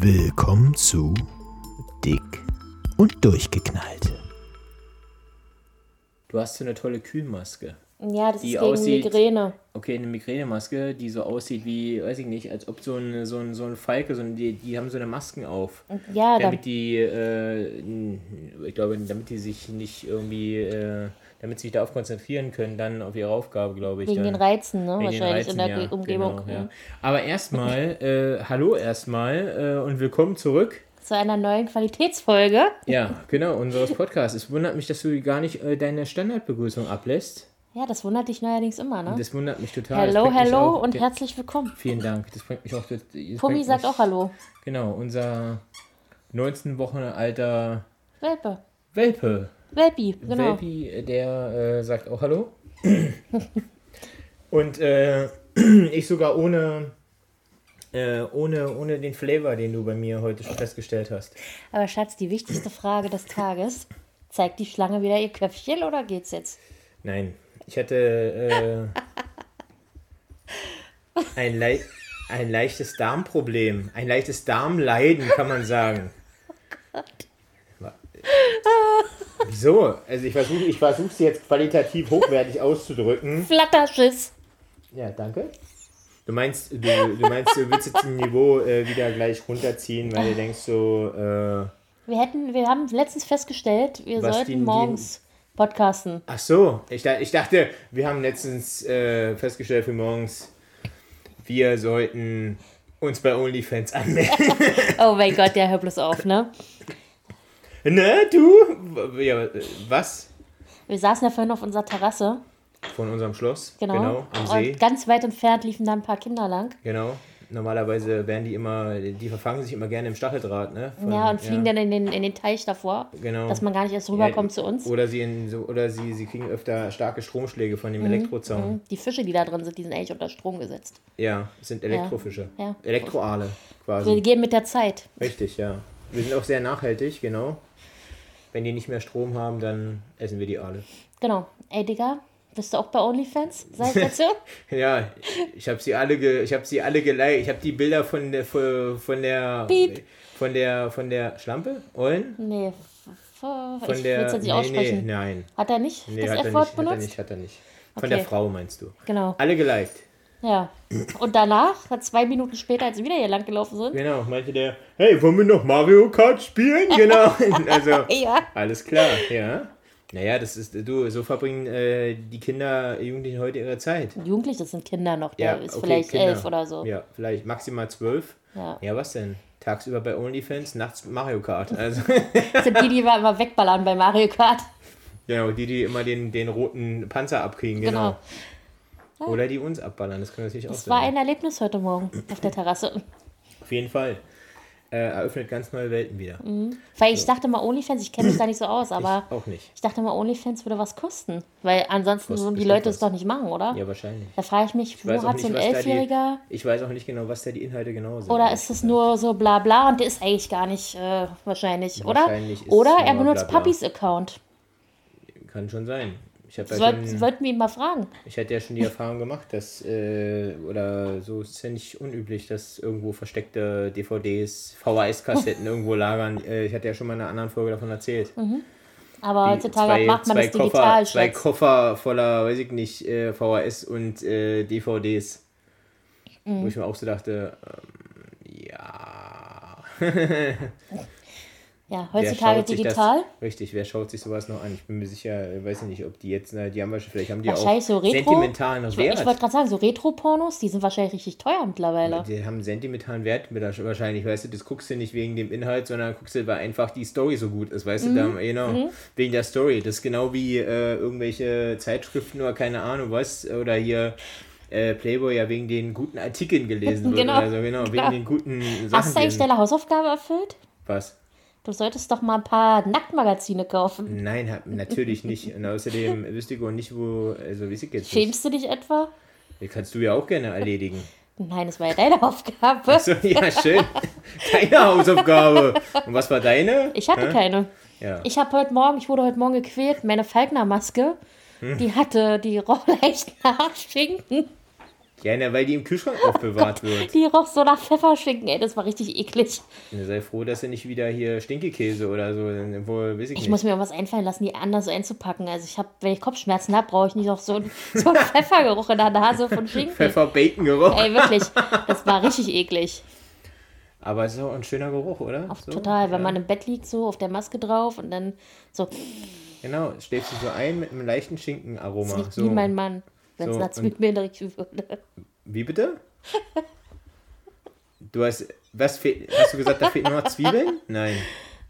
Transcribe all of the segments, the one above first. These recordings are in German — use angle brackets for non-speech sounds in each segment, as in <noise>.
Willkommen zu Dick und Durchgeknallt. Du hast so eine tolle Kühlmaske. Ja, das Die ist gegen aussieht- Migräne. Okay, eine Migränemaske, die so aussieht wie, weiß ich nicht, als ob so ein, so ein, so ein Falke, so ein, die, die haben so eine Masken auf. Ja, da, Damit die, äh, ich glaube, damit die sich nicht irgendwie, äh, damit sie sich darauf konzentrieren können, dann auf ihre Aufgabe, glaube ich. wegen dann. den Reizen, ne? Wegen Wahrscheinlich Reizen, in der ja, Ge- Umgebung. Genau, ja. Mhm. Aber erstmal, <laughs> äh, hallo erstmal äh, und willkommen zurück. Zu einer neuen Qualitätsfolge. Ja, <laughs> genau, unseres Podcasts. Es wundert mich, dass du gar nicht äh, deine Standardbegrüßung ablässt. Ja, das wundert dich neuerdings immer, ne? Das wundert mich total. Hello, hello auch- und ja, herzlich willkommen. Vielen Dank. Das bringt mich auch. Das, das Pummi sagt mich, auch Hallo. Genau, unser 19 Wochen alter Welpe. Welpe. Welpi, genau. Welpi, der äh, sagt auch Hallo. <laughs> Und äh, <clears throat> ich sogar ohne, äh, ohne, ohne den Flavor, den du bei mir heute schon festgestellt hast. Aber Schatz, die wichtigste Frage des Tages. Zeigt die Schlange wieder ihr Köpfchen oder geht's jetzt? Nein, ich hatte äh, ein, lei ein leichtes Darmproblem. Ein leichtes Darmleiden, kann man sagen. Wa- Wieso? Also ich versuche ich versuche sie jetzt qualitativ hochwertig auszudrücken. Flatterschiss. Ja, danke. Du meinst, du, du meinst, du willst jetzt ein Niveau äh, wieder gleich runterziehen, weil du denkst so, äh, Wir hätten, wir haben letztens festgestellt, wir Was sollten morgens podcasten. ach so, ich, ich dachte, wir haben letztens äh, festgestellt für morgens, wir sollten uns bei OnlyFans anmelden. <laughs> Oh mein Gott, der hört bloß auf, ne? Ne, du? Ja, was? Wir saßen ja vorhin auf unserer Terrasse, Von unserem Schloss? genau. am See. und ganz weit entfernt liefen da ein paar Kinder lang. Genau. Normalerweise werden die immer, die verfangen sich immer gerne im Stacheldraht, ne? Von- Ja, und fliegen dann in den, in den Teich davor, Genau. dass man gar nicht erst rüberkommt zu uns. Oder sie in so, oder sie, sie kriegen öfter starke Stromschläge von dem Elektrozaun. Die Fische, die da drin sind, die sind eigentlich unter Strom gesetzt. Ja, es sind Elektrofische. Ja. Elektroaale Wir quasi. gehen mit der Zeit. Richtig, ja. Wir sind auch sehr nachhaltig, genau. Wenn die nicht mehr Strom haben, dann essen wir die Aale. Genau. Ey, Digga, bist du auch bei OnlyFans? Seit <laughs> dazu? Ja, ich habe sie alle ge, ich habe sie alle geliked. Ich habe die Bilder von der von der Piep. von der von der Schlampe Eulen nee, von ich der jetzt nicht nee, aussprechen. nee, nein. Hat er nicht Nee, das hat er F-Wort nicht, hat er benutzt? nicht, hat er nicht. Von Okay. der Frau meinst du? Genau. Alle geliked. Ja. Und danach, zwei Minuten später, als wir wieder hier lang gelaufen sind, Genau, meinte der, hey, wollen wir noch Mario Kart spielen? Genau. <laughs> also, ja. alles klar, ja. Naja, das ist, du, so verbringen äh, die Kinder, Jugendlichen heute ihre Zeit. Jugendlich, das sind Kinder noch, der Ja, ist okay, vielleicht Kinder. elf oder so. Ja, vielleicht maximal zwölf. Ja. Ja, was denn? Tagsüber bei OnlyFans, nachts Mario Kart. Also, Das <laughs> sind die, die wir immer wegballern bei Mario Kart. genau, die, die immer den, den roten Panzer abkriegen, genau. Genau. Oder die uns abballern, das kann natürlich auch Das war ein Erlebnis heute Morgen auf der Terrasse. Auf jeden Fall. Äh, eröffnet ganz neue Welten wieder. Weil ich dachte mal, OnlyFans, ich kenne mich da nicht so aus, aber Ich auch nicht. ich dachte mal, OnlyFans würde was kosten. Weil ansonsten würden die Leute es doch nicht machen, oder? Ja, wahrscheinlich. Da frage ich mich, weiß wo hat so ein die- Elfjähriger? Ich weiß auch nicht genau, was da die Inhalte genau sind. Oder ist es nur so bla bla und der ist eigentlich gar nicht äh, wahrscheinlich, oder? Wahrscheinlich ist oder es er benutzt bla bla. Papis Account. Kann schon sein. Ich, hab ja schon, wollten wir ihn mal fragen. ich hatte ja schon die Erfahrung gemacht, dass, äh, oder so ist es ja nicht unüblich, dass irgendwo versteckte DVDs, VHS-Kassetten <laughs> irgendwo lagern. Äh, ich hatte ja schon mal in einer anderen Folge davon erzählt. Aber Die heutzutage macht man das Koffer, digital, zwei Schatz. Koffer voller, weiß ich nicht, äh, VHS und äh, DVDs. Wo ich mir auch so dachte, ähm, ja. <laughs> Ja, heutzutage digital. Das, richtig, wer schaut sich sowas noch an? Ich bin mir sicher, äh, weiß ich nicht, ob die jetzt, na, die haben wahrscheinlich, vielleicht haben die auch Wahrscheinlich so Retro. sentimentalen Ich, Wert. ich wollte gerade sagen, so Retro-Pornos, die sind wahrscheinlich richtig teuer mittlerweile. die haben sentimentalen Wert wahrscheinlich, weißt du, das guckst du nicht wegen dem Inhalt, sondern guckst du, weil einfach die Story so gut ist, weißt Mhm. du, da, genau, wegen der Story. Das ist genau wie äh, irgendwelche Zeitschriften oder keine Ahnung was, oder hier äh, Playboy ja wegen den guten Artikeln gelesen <laughs> wird Genau. oder so, genau, wegen Klar. den guten Sachen. Hast du eigentlich deine Hausaufgabe erfüllt? was? Du solltest doch mal ein paar Nacktmagazine kaufen. Nein, hab, <laughs> natürlich nicht. Und außerdem wüsste ich auch nicht, wo, also weiß ich jetzt nicht. Schämst du dich etwa? Die kannst du ja auch gerne erledigen. Nein, das war ja deine Aufgabe. So, ja, schön. Deine Hausaufgabe. Und was war deine? Ich hatte Hä? keine. Ja. Ich habe heute Morgen, ich wurde heute Morgen gequält, meine Falkner-Maske, Hm. die hatte die rohleicht <laughs> nach Schinken. Ja, na, weil die im Kühlschrank aufbewahrt <laughs> wird. Die roch so nach Pfefferschinken, ey, das war richtig eklig. Ja, sei froh, dass du nicht wieder hier Stinkekäse oder so, dann wohl, weiß ich, Ich nicht. muss mir was einfallen lassen, die anders so einzupacken. Also ich habe, wenn ich Kopfschmerzen habe, brauche ich nicht noch so, einen- so einen <laughs> Pfeffergeruch in der Nase von Schinken. Pfeffer-Bacon-Geruch. Ey, wirklich, <laughs> das war richtig eklig. Aber es ist auch ein schöner Geruch, oder? Auf, So, total, wenn ja. man im Bett liegt, so auf der Maske drauf und dann so, Genau, schläfst du so ein mit einem leichten das Schinkenaroma. riecht So. wie mein Mann, wenn es So, nach und- Zwiebeln riechen würde. Wie bitte? Du hast, was fehlt, hast du gesagt, da fehlen nur noch Zwiebeln? Nein.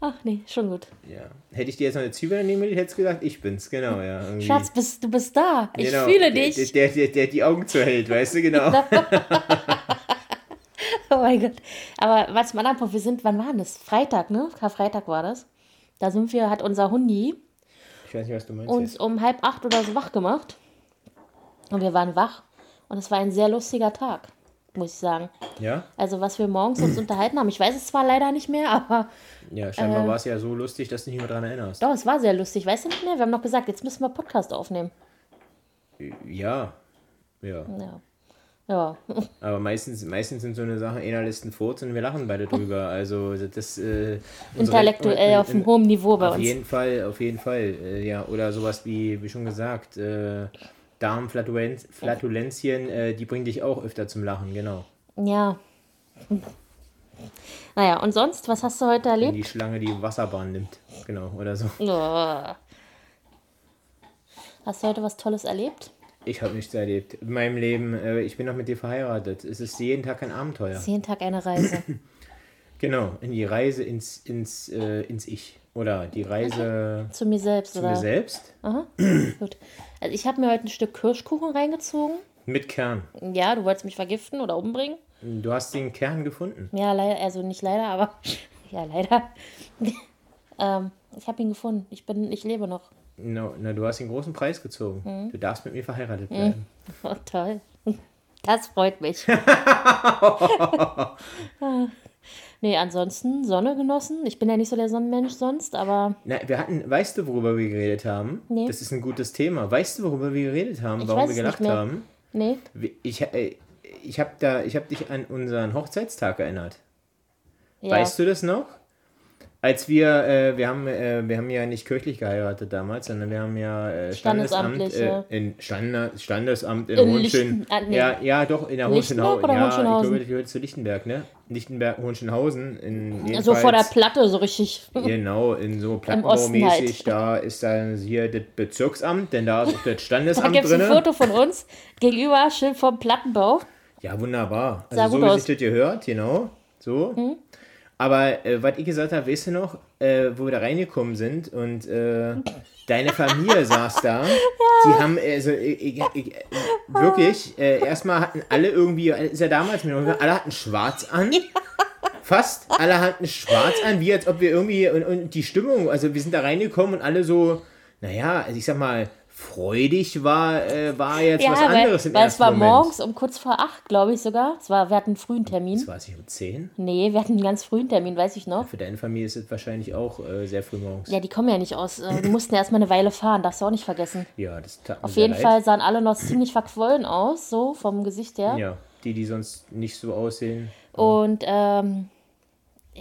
Ach nee, schon gut. Ja. Hätte ich dir jetzt noch eine Zwiebel nehmen will, hättest du gesagt, ich bin's, genau, ja. irgendwie. Schatz, bist, du bist da. Ich Genau, fühle der- dich. Der, der, der die Augen zuhält, weißt du, genau. <laughs> Oh mein Gott. Aber was mal ab, wir sind, wann war das? Freitag, ne? Karfreitag war das. Da sind wir, hat unser Hundi Ich weiß nicht, was du meinst. uns jetzt. um halb acht oder so wach gemacht. Und wir waren wach. Und es war ein sehr lustiger Tag, muss ich sagen. Ja? Also was wir morgens uns unterhalten haben, ich weiß es zwar leider nicht mehr, aber Ja, Äh. scheinbar war es ja so lustig, dass du dich nicht mehr dran erinnerst. doch, es war sehr lustig. Weißt du nicht mehr? Wir haben noch gesagt, jetzt müssen wir Podcast aufnehmen. Ja. Ja. Ja. Ja. <laughs> Aber meistens, meistens sind so eine Sachen, einer lässt einen Furz und wir lachen beide drüber. Also das äh, unsere- Intellektuell auf einem hohen Niveau bei Auf uns. jeden Fall, auf jeden Fall. Äh, ja, oder sowas wie, wie schon gesagt, äh, Darmflatulenz, Flatulenzien, äh, die bringen dich auch öfter zum Lachen, genau. Ja. Naja, und sonst, was hast du heute Wenn erlebt? die Schlange die Wasserbahn nimmt. Genau, oder so. Oh. Hast du heute was Tolles erlebt? Ich habe nichts erlebt. In meinem Leben, äh, ich bin noch mit dir verheiratet. Es ist jeden Tag ein Abenteuer. Ist jeden Tag eine Reise. <laughs> Genau, in die Reise ins, ins, äh, ins Ich. Oder die Reise Zu mir selbst, zu oder? mir selbst Aha. <clears throat> Gut. Also ich habe mir heute ein Stück Kirschkuchen reingezogen. mit Kern. Ja, du wolltest mich vergiften oder umbringen. Du hast den Kern gefunden. Ja, leider, also nicht leider, aber <laughs> ja, leider. <laughs> ähm, ich habe ihn gefunden. Ich bin, ich lebe noch. No, na, du hast den großen Preis gezogen. Mhm. Du darfst mit mir verheiratet bleiben. <laughs> Oh, toll. Das freut mich. Nee, ansonsten Sonne genossen. Ich bin ja nicht so der Sonnenmensch sonst, aber Na, wir hatten, weißt du, worüber wir geredet haben? Nee. Das ist ein gutes Thema. Weißt du, worüber wir geredet haben? Ich warum wir gelacht haben? nee. Ich, äh, ich habe da, ich habe dich an unseren Hochzeitstag erinnert. Ja. Weißt du das noch? Als wir, äh, wir haben, äh, wir haben ja nicht kirchlich geheiratet damals, sondern wir haben ja äh, Standesamt, äh, in Stande, Standesamt in, In Hohenschön. Ah, nee. Ja, ja, doch in der Hohenschönhausen. Ja, ich glaube, das gehört zu Lichtenberg, ne? Lichtenberg, Hohenschönhausen. In so vor der Platte, so richtig. Genau, in so Plattenbaumäßig, halt. da ist dann hier das Bezirksamt, denn da ist auch das <laughs> Da Standesamt gibt es ein. Foto von uns gegenüber, schön vom Plattenbau. Ja, wunderbar. Also so wie aus. sich das gehört, genau. So. Hm? Aber äh, was ich gesagt habe, weißt du noch, äh, wo wir da reingekommen sind und äh, deine Familie saß da. <laughs> Die haben, also, ich, ich, ich, wirklich, äh, erstmal hatten alle irgendwie, ist ja damals alle hatten schwarz an. Fast alle hatten schwarz an, wie als ob wir irgendwie, und, und die Stimmung, also wir sind da reingekommen und alle so, naja, also ich sag mal, freudig war, äh, war jetzt Ja, was weil, anderes im weil es ersten war Moment. morgens um kurz vor acht, glaube ich sogar. Es war, wir hatten einen frühen Termin. Das war es nicht um 10. Nee, wir hatten einen ganz frühen Termin, weiß ich noch. Für deine Familie ist es wahrscheinlich auch äh, sehr früh morgens. Ja, die kommen ja nicht aus. äh, Die mussten erst mal eine Weile fahren, darfst du auch nicht vergessen. Ja, das tat Auf jeden leid. Fall sahen alle noch ziemlich verquollen aus, so vom Gesicht her. Ja, die, die sonst nicht so aussehen. Und ähm,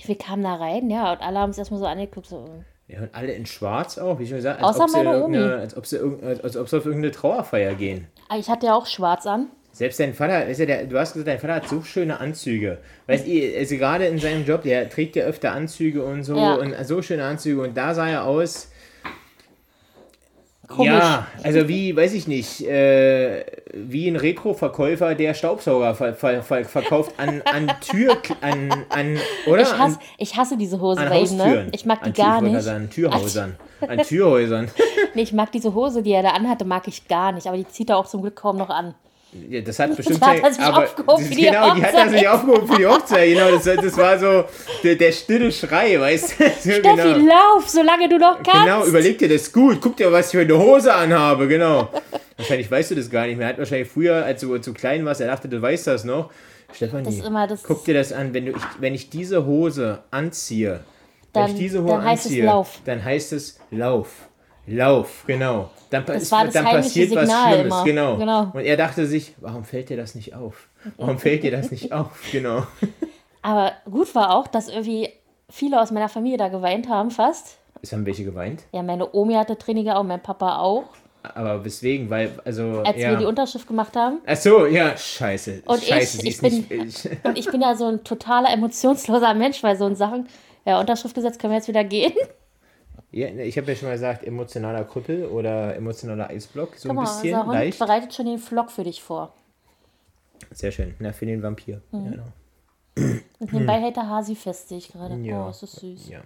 wir kamen da rein, ja, und alle haben es erstmal so angeguckt, so, Ja, und alle in schwarz auch, wie schon gesagt, als Außer ob, sie als, ob sie als ob sie auf irgendeine Trauerfeier gehen. Ah, ich hatte ja auch schwarz an. Selbst dein Vater, weißt du, der, du hast gesagt, dein Vater hat so schöne Anzüge. Weißt du, also gerade in seinem Job, der trägt ja öfter Anzüge und so Ja. und so schöne Anzüge und da sah er aus. Komisch. Ja, also wie, weiß ich nicht, äh, wie ein Retro-Verkäufer, der Staubsauger ver ver ver verkauft an, an Tür, an, an, oder? Ich hasse, an, ich hasse diese Hose an bei ihm, ne? Ich mag die an gar nicht. gerade Sagen, Türhäusern. An Türhäusern. <laughs> Nee, ich mag diese Hose, die er da anhatte, mag ich gar nicht. Aber die zieht er auch zum Glück kaum noch an. Ja, das hat bestimmt hat er sich aber aufgehoben das, für die genau, die hat sich Hochzeit. aufgehoben für die Hochzeit. Genau, das, das war so der, der stille Schrei, weißt du? <laughs> Steffi, genau. lauf, solange du noch kannst. Genau, überleg dir das gut. Guck dir, was ich für eine Hose anhabe, genau. Wahrscheinlich weißt du das gar nicht mehr. Er hat wahrscheinlich früher, als du zu klein warst, er dachte, du weißt das noch. Stefanie, Das das- guck dir das an. Wenn, du, ich, wenn ich diese Hose anziehe, wenn Dann- ich diese Hose dann heißt es anziehe, Lauf. dann heißt es Lauf. Lauf, genau. Dann, Das war das dann passiert was Signal Schlimmes, immer. genau. Genau. Und er dachte sich, warum fällt dir das nicht auf? Warum <laughs> fällt dir das nicht auf? Genau. Aber gut war auch, dass irgendwie viele aus meiner Familie da geweint haben, fast. Es haben welche geweint. Ja, meine Omi hatte Traininger auch, mein Papa auch, Aber weswegen? Weil, also. als ja. wir die Unterschrift gemacht haben. Ach so, ja, scheiße. Und scheiße, ich- sie ich ist bin- nicht. Ich, <laughs> Und ich bin ja so ein totaler emotionsloser Mensch bei so Sachen. Ja, Unterschrift gesetzt, können wir jetzt wieder gehen. Ja, ich habe ja schon mal gesagt, emotionaler Krüppel oder emotionaler Eisblock. So Guck ein mal, bisschen unser Hund leicht. bereitet schon den Vlog für dich vor. Sehr schön. Na, für den Vampir. Mhm. Genau. Und nebenbei hält der Hasi fest, sehe ich gerade. Ja. Oh, ist das süß. Ja.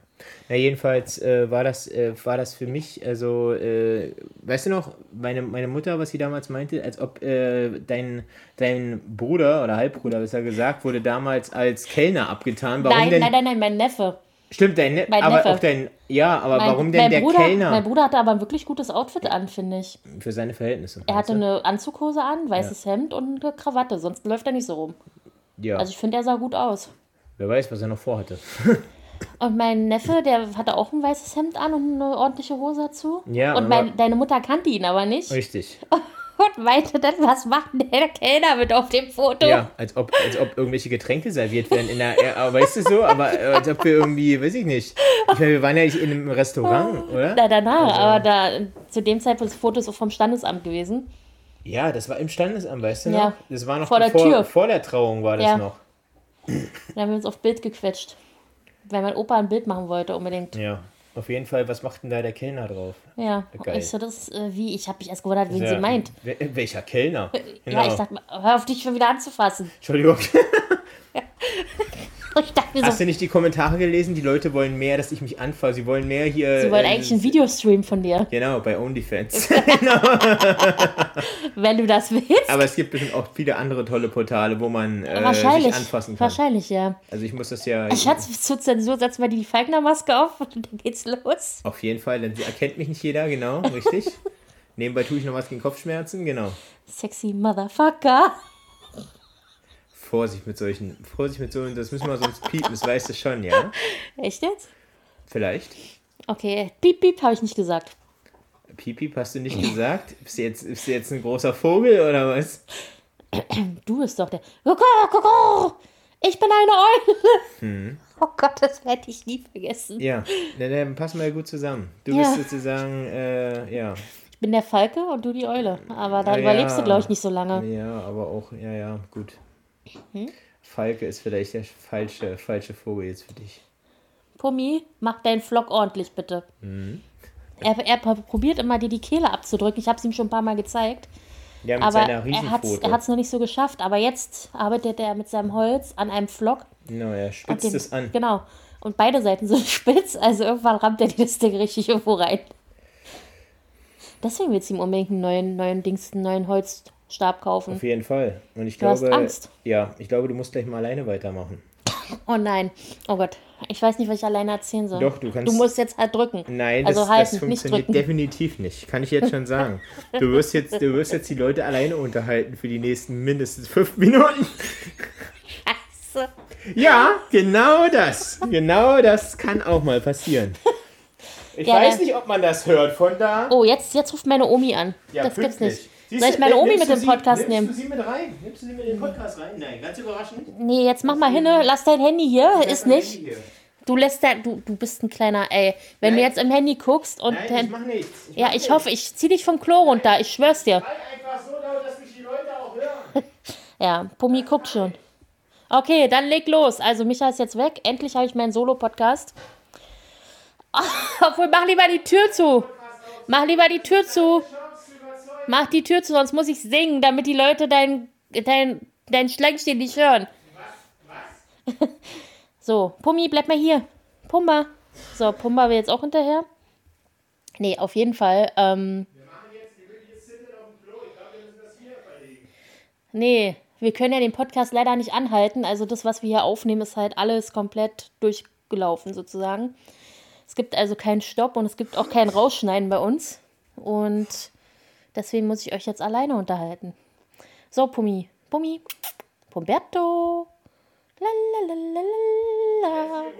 Na, jedenfalls äh, war, das, äh, war das für mich, also, äh, weißt du noch, meine, meine Mutter, was sie damals meinte, als ob äh, dein, dein Bruder oder Halbbruder, besser gesagt, wurde damals als Kellner abgetan. Warum Nein, denn? nein, nein, nein, mein Neffe. Stimmt, dein, ne Mein aber Neffe. auch dein, ja, aber Mein, warum denn der Bruder, Kellner? Mein Bruder hatte aber ein wirklich gutes Outfit an, finde ich. für seine Verhältnisse. Er hatte eine Anzughose an, weißes Hemd und eine Krawatte, sonst läuft er nicht so rum. Ja, Also ich finde, er sah gut aus. wer weiß, was er noch vorhatte. <laughs> Und mein Neffe, der hatte auch ein weißes Hemd an und eine ordentliche Hose dazu. Ja, und mein, deine Mutter kannte ihn aber nicht. Richtig. <laughs> Und meinte dann, was macht denn der Kellner mit auf dem Foto? Ja, als ob, als ob irgendwelche Getränke serviert werden in der, ja, weißt du so, aber äh, als ob wir irgendwie, weiß ich nicht. Ich meine, wir waren ja nicht in einem Restaurant, oder? Na, danach, Also- aber da zu dem Zeitpunkt das Foto ist vom Standesamt gewesen. Ja, das war im Standesamt, weißt du noch? Ja. Das war noch Vor der bevor, Tür. vor der Trauung war das Ja. noch. Da haben wir uns auf Bild gequetscht. Weil mein Opa ein Bild machen wollte, unbedingt. Ja. Auf jeden Fall, was macht denn da der Kellner drauf? Ja, Geil. ich so, das äh, wie, ich habe mich erst gewundert, wen Ja, sie meint. Welcher Kellner? Genau. <laughs> Ja, ich dachte, hör auf dich schon wieder anzufassen. Entschuldigung. <laughs> <laughs> Ich dachte mir Hast so, du nicht die Kommentare gelesen? Die Leute wollen mehr, dass ich mich anfasse. Sie wollen mehr hier. sie wollen äh, eigentlich einen Videostream von dir, Genau, bei OnlyFans. <laughs> wenn du das willst. Aber es gibt bestimmt auch viele andere tolle Portale, wo man äh, wahrscheinlich, sich anfassen kann. wahrscheinlich, ja. Also ich muss das ja Schatz, zur Zensur setzt mal die Falkner-Maske auf und dann geht's los. auf jeden Fall, denn sie erkennt mich nicht jeder, genau, richtig. <laughs> Nebenbei tue ich noch was gegen Kopfschmerzen, genau. Sexy Motherfucker. Vorsicht mit solchen, Vorsicht mit solchen, das müssen wir sonst piepen, das weißt du schon, ja? <laughs> Echt jetzt? Vielleicht. Okay, piep, piep, habe ich nicht gesagt. Piep, piep, hast du nicht gesagt? Bist du jetzt, bist du jetzt ein großer Vogel oder was? <clears throat> Du bist doch der. Ich bin eine Eule. <laughs> Oh Gott, das werde ich nie vergessen. Ja, dann, dann passen wir ja gut zusammen. Du Ja. bist sozusagen, äh, ja. Ich bin der Falke und du die Eule. Aber da Ja, überlebst du, glaube ich, nicht so lange. Ja, aber auch, ja, ja, gut. Hm? Falke ist vielleicht der falsche, falsche Vogel jetzt für dich. Pummi, mach deinen Vlog ordentlich, bitte. Mhm. Er, er probiert immer, dir die Kehle abzudrücken. Ich habe es ihm schon ein paar Mal gezeigt. Ja, mit Aber seiner er hat es noch nicht so geschafft. Aber jetzt arbeitet er mit seinem Holz an einem Vlog. Genau, er und spitzt dem- es an. Genau. Und beide Seiten sind <laughs> spitz. Also irgendwann rammt er das Ding richtig irgendwo rein. Deswegen willst du ihm unbedingt einen neuen, neuen Dings, einen neuen Holzstab kaufen. Auf jeden Fall. Und ich Du hast glaube, Angst. ja, ich glaube, du musst gleich mal alleine weitermachen. <laughs> Oh nein. Oh Gott. Ich weiß nicht, was ich alleine erzählen soll. Doch, du kannst- Du musst jetzt halt drücken. Nein, also das, halten, das nicht funktioniert drücken. definitiv nicht. Kann ich jetzt schon sagen. Du wirst jetzt, du wirst jetzt die Leute alleine unterhalten für die nächsten mindestens fünf Minuten. Scheiße. Ja, genau das. Genau das kann auch mal passieren. Ich Ja, weiß nicht, ob man das hört von da. Oh, jetzt, jetzt ruft meine Omi an. Ja, das gibt's nicht. Siehst Soll du, ich meine Omi nimmst mit du dem Podcast nimmst nehmen? du sie mit rein? Nimmst du sie mit in den Podcast rein? Nein, ganz überraschend. Nee, jetzt mach mal hin. Lass dein Handy hier. Ist nicht. Du lässt da. Du, du bist ein kleiner, ey. Wenn du Nein. jetzt im Handy guckst und. Nein, dann- ich mach nichts. Ich ja, mach ich nichts. hoffe, ich zieh dich vom Klo runter. Ich schwör's dir. Halt einfach so laut, dass mich die Leute auch hören. <laughs> Ja, Pummi guckt schon. Okay, dann leg los. Also, Micha ist jetzt weg. Endlich habe ich meinen Solo-Podcast. <laughs> Obwohl, mach lieber die Tür zu. Mach lieber die Tür zu. Mach die Tür zu, sonst muss ich singen, damit die Leute dein, dein, dein Schlängchen nicht hören. <laughs> So, Pummi, bleib mal hier. Pumba. So, Pumba will jetzt auch hinterher. Nee, auf jeden Fall. Ähm, Nee, wir können ja den Podcast leider nicht anhalten. Also das, was wir hier aufnehmen, ist halt alles komplett durchgelaufen sozusagen. Es gibt also keinen Stopp und es gibt auch kein Rausschneiden bei uns. Und deswegen muss ich euch jetzt alleine unterhalten. So, Pummi. Pummi. Pumberto. Lalalala.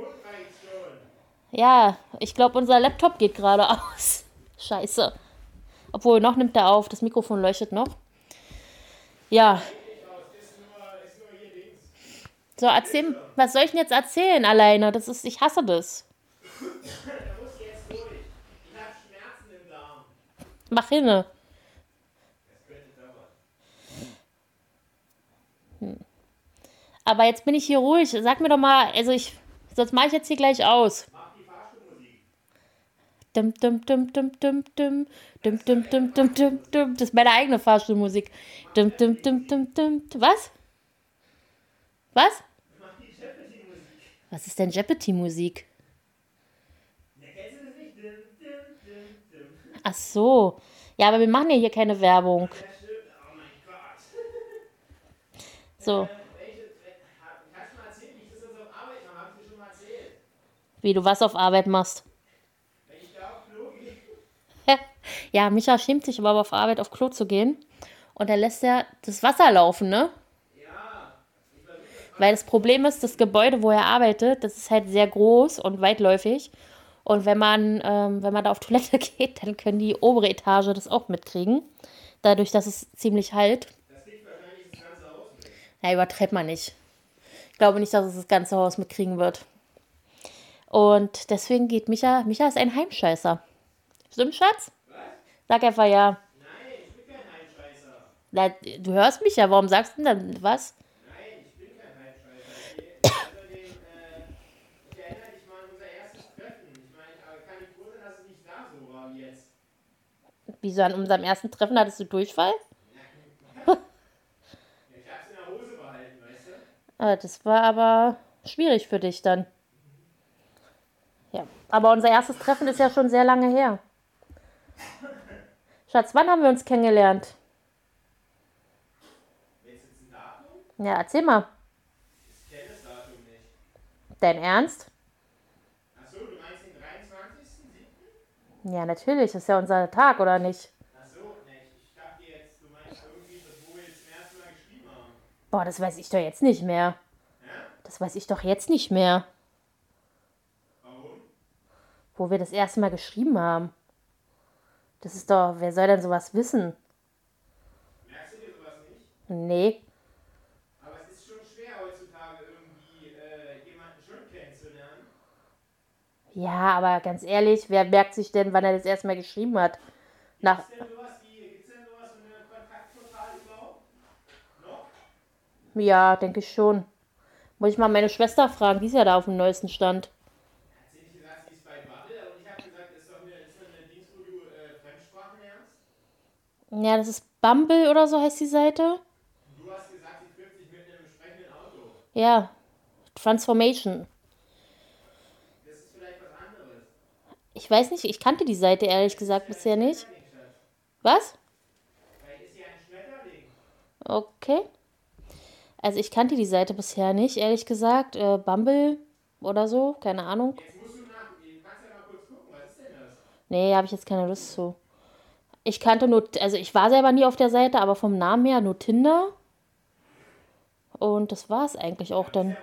Ja, ich glaube, unser Laptop geht gerade <laughs> aus. Scheiße. Obwohl, noch nimmt er auf. Das Mikrofon leuchtet noch. Ja. So, erzähl, was soll ich denn jetzt erzählen alleine? Das ist, ich hasse das. Mach hinne. Aber jetzt bin ich hier ruhig. Sag mir doch mal, also ich, sonst mache ich jetzt hier gleich aus. Dum, dum, dum. Das ist meine eigene Fahrstuhlmusik. Dum, dum, dum, dum, dum. Was? Was? Was ist denn Jeopardy-Musik? Ach so. Ja, aber wir machen ja hier keine Werbung. So. Wie du was auf Arbeit machst. <laughs> Ja, Micha schämt sich aber auf Arbeit auf Klo zu gehen. Und dann lässt er das Wasser laufen, ne? Weil das Problem ist, das Gebäude, wo er arbeitet, das ist halt sehr groß und weitläufig. Und wenn man, ähm, wenn man da auf Toilette <laughs> geht, dann können die obere Etage das auch mitkriegen. Dadurch, dass es ziemlich halt. Das kriegt wahrscheinlich das ganze Haus mit. Ja, übertreibt man nicht. Ich glaube nicht, dass es das ganze Haus mitkriegen wird. Und deswegen geht Micha, Micha ist ein Heimscheißer. Stimmt, Schatz? Was? Sag einfach ja. Nein, ich bin kein Heimscheißer. Na, du hörst mich ja, warum sagst du denn dann was? Nein, ich bin kein Heimscheißer. <coughs> Äh, ich erinnere dich mal an unser erstes Treffen. Ich meine, kann ich dass es nicht da so war wie jetzt. Wieso an unserem ersten Treffen hattest du Durchfall? Ja, <laughs> ich hab's in der Hose behalten, weißt du? Ah, das war aber schwierig für dich dann. Ja, aber unser erstes Treffen ist ja schon sehr lange her. Schatz, wann haben wir uns kennengelernt? Ja, erzähl mal. Dein Ernst? Achso, du meinst den 23.07.? Ja, natürlich, das ist ja unser Tag, oder nicht? Achso, ne, ich dachte jetzt, du meinst irgendwie, wo wir das erste Mal geschrieben haben. Boah, das weiß ich doch jetzt nicht mehr. Ja? Das weiß ich doch jetzt nicht mehr. Wo wir das erste Mal geschrieben haben. Das ist doch, wer soll denn sowas wissen? Merkst du dir sowas nicht? Nee. Aber es ist schon schwer heutzutage irgendwie äh, jemanden schon kennenzulernen. Ja, aber ganz ehrlich, wer merkt sich denn, wann er das erstmal geschrieben hat? Nach Gibt's denn sowas wie, gibt's denn sowas wie eine Kontaktportal überhaupt? Noch? Ja, denke ich schon. Muss ich mal meine Schwester fragen, die ist ja da auf dem neuesten Stand. Ja, das ist Bumble oder so heißt die Seite. Du hast gesagt, sie trifft sich mit einem sprechenden Auto. Ja, Transformation. Das ist vielleicht was anderes. Ich weiß nicht, ich kannte die Seite ehrlich gesagt bisher nicht. Was? Vielleicht ist sie ein Schmetterling. Okay. Also ich kannte die Seite bisher nicht, ehrlich gesagt. Äh, Bumble oder so, keine Ahnung. Jetzt musst du nach, kannst ja mal kurz gucken, was ist denn das? Nee, habe ich jetzt keine Lust zu. Ich kannte nur, also ich war selber nie auf der Seite, aber vom Namen her nur Tinder. Und das war es eigentlich auch dann.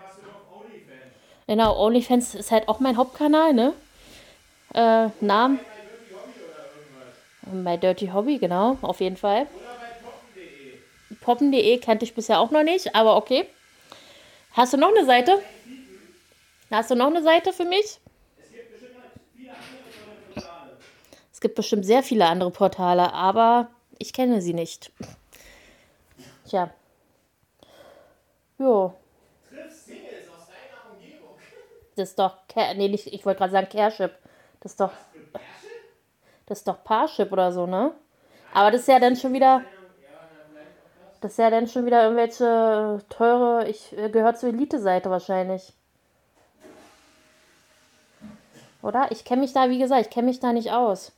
Genau, OnlyFans ist halt auch mein Hauptkanal, ne? Äh, Namen. Bei Dirty Hobby, genau, auf jeden Fall. Poppen.de kannte ich bisher auch noch nicht, aber okay. Hast du noch eine Seite? Hast du noch eine Seite für mich? Es gibt bestimmt sehr viele andere Portale, aber ich kenne sie nicht. Tja. Jo. Das ist doch, nee, nicht, ich wollte gerade sagen Careship. Das ist doch, das ist doch Parship oder so, ne? Aber das ist ja dann schon wieder, das ist ja dann schon wieder irgendwelche teure, ich äh, gehört zur Elite-Seite wahrscheinlich. Oder? Ich kenne mich da, wie gesagt, ich kenne mich da nicht aus.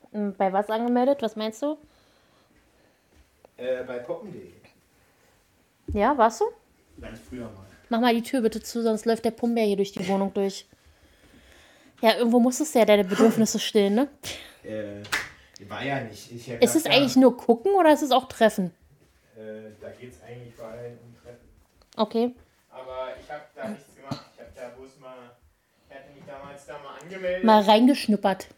Hm, bei was angemeldet? Was meinst du? Äh, bei poppen.de. Ja, warst du? Ganz früher mal. Mach mal die Tür bitte zu, sonst läuft der Pumper hier durch die Wohnung durch. Ja, irgendwo musstest du ja deine Bedürfnisse stillen, ne? Äh, war ja nicht. Ich hab Ist es eigentlich nur gucken oder ist es auch treffen? Äh, da geht es eigentlich vor allem um Treffen. Okay. Aber ich habe da nichts gemacht. Ich habe da bloß mal. Ich hatte mich damals da mal angemeldet. Mal reingeschnuppert.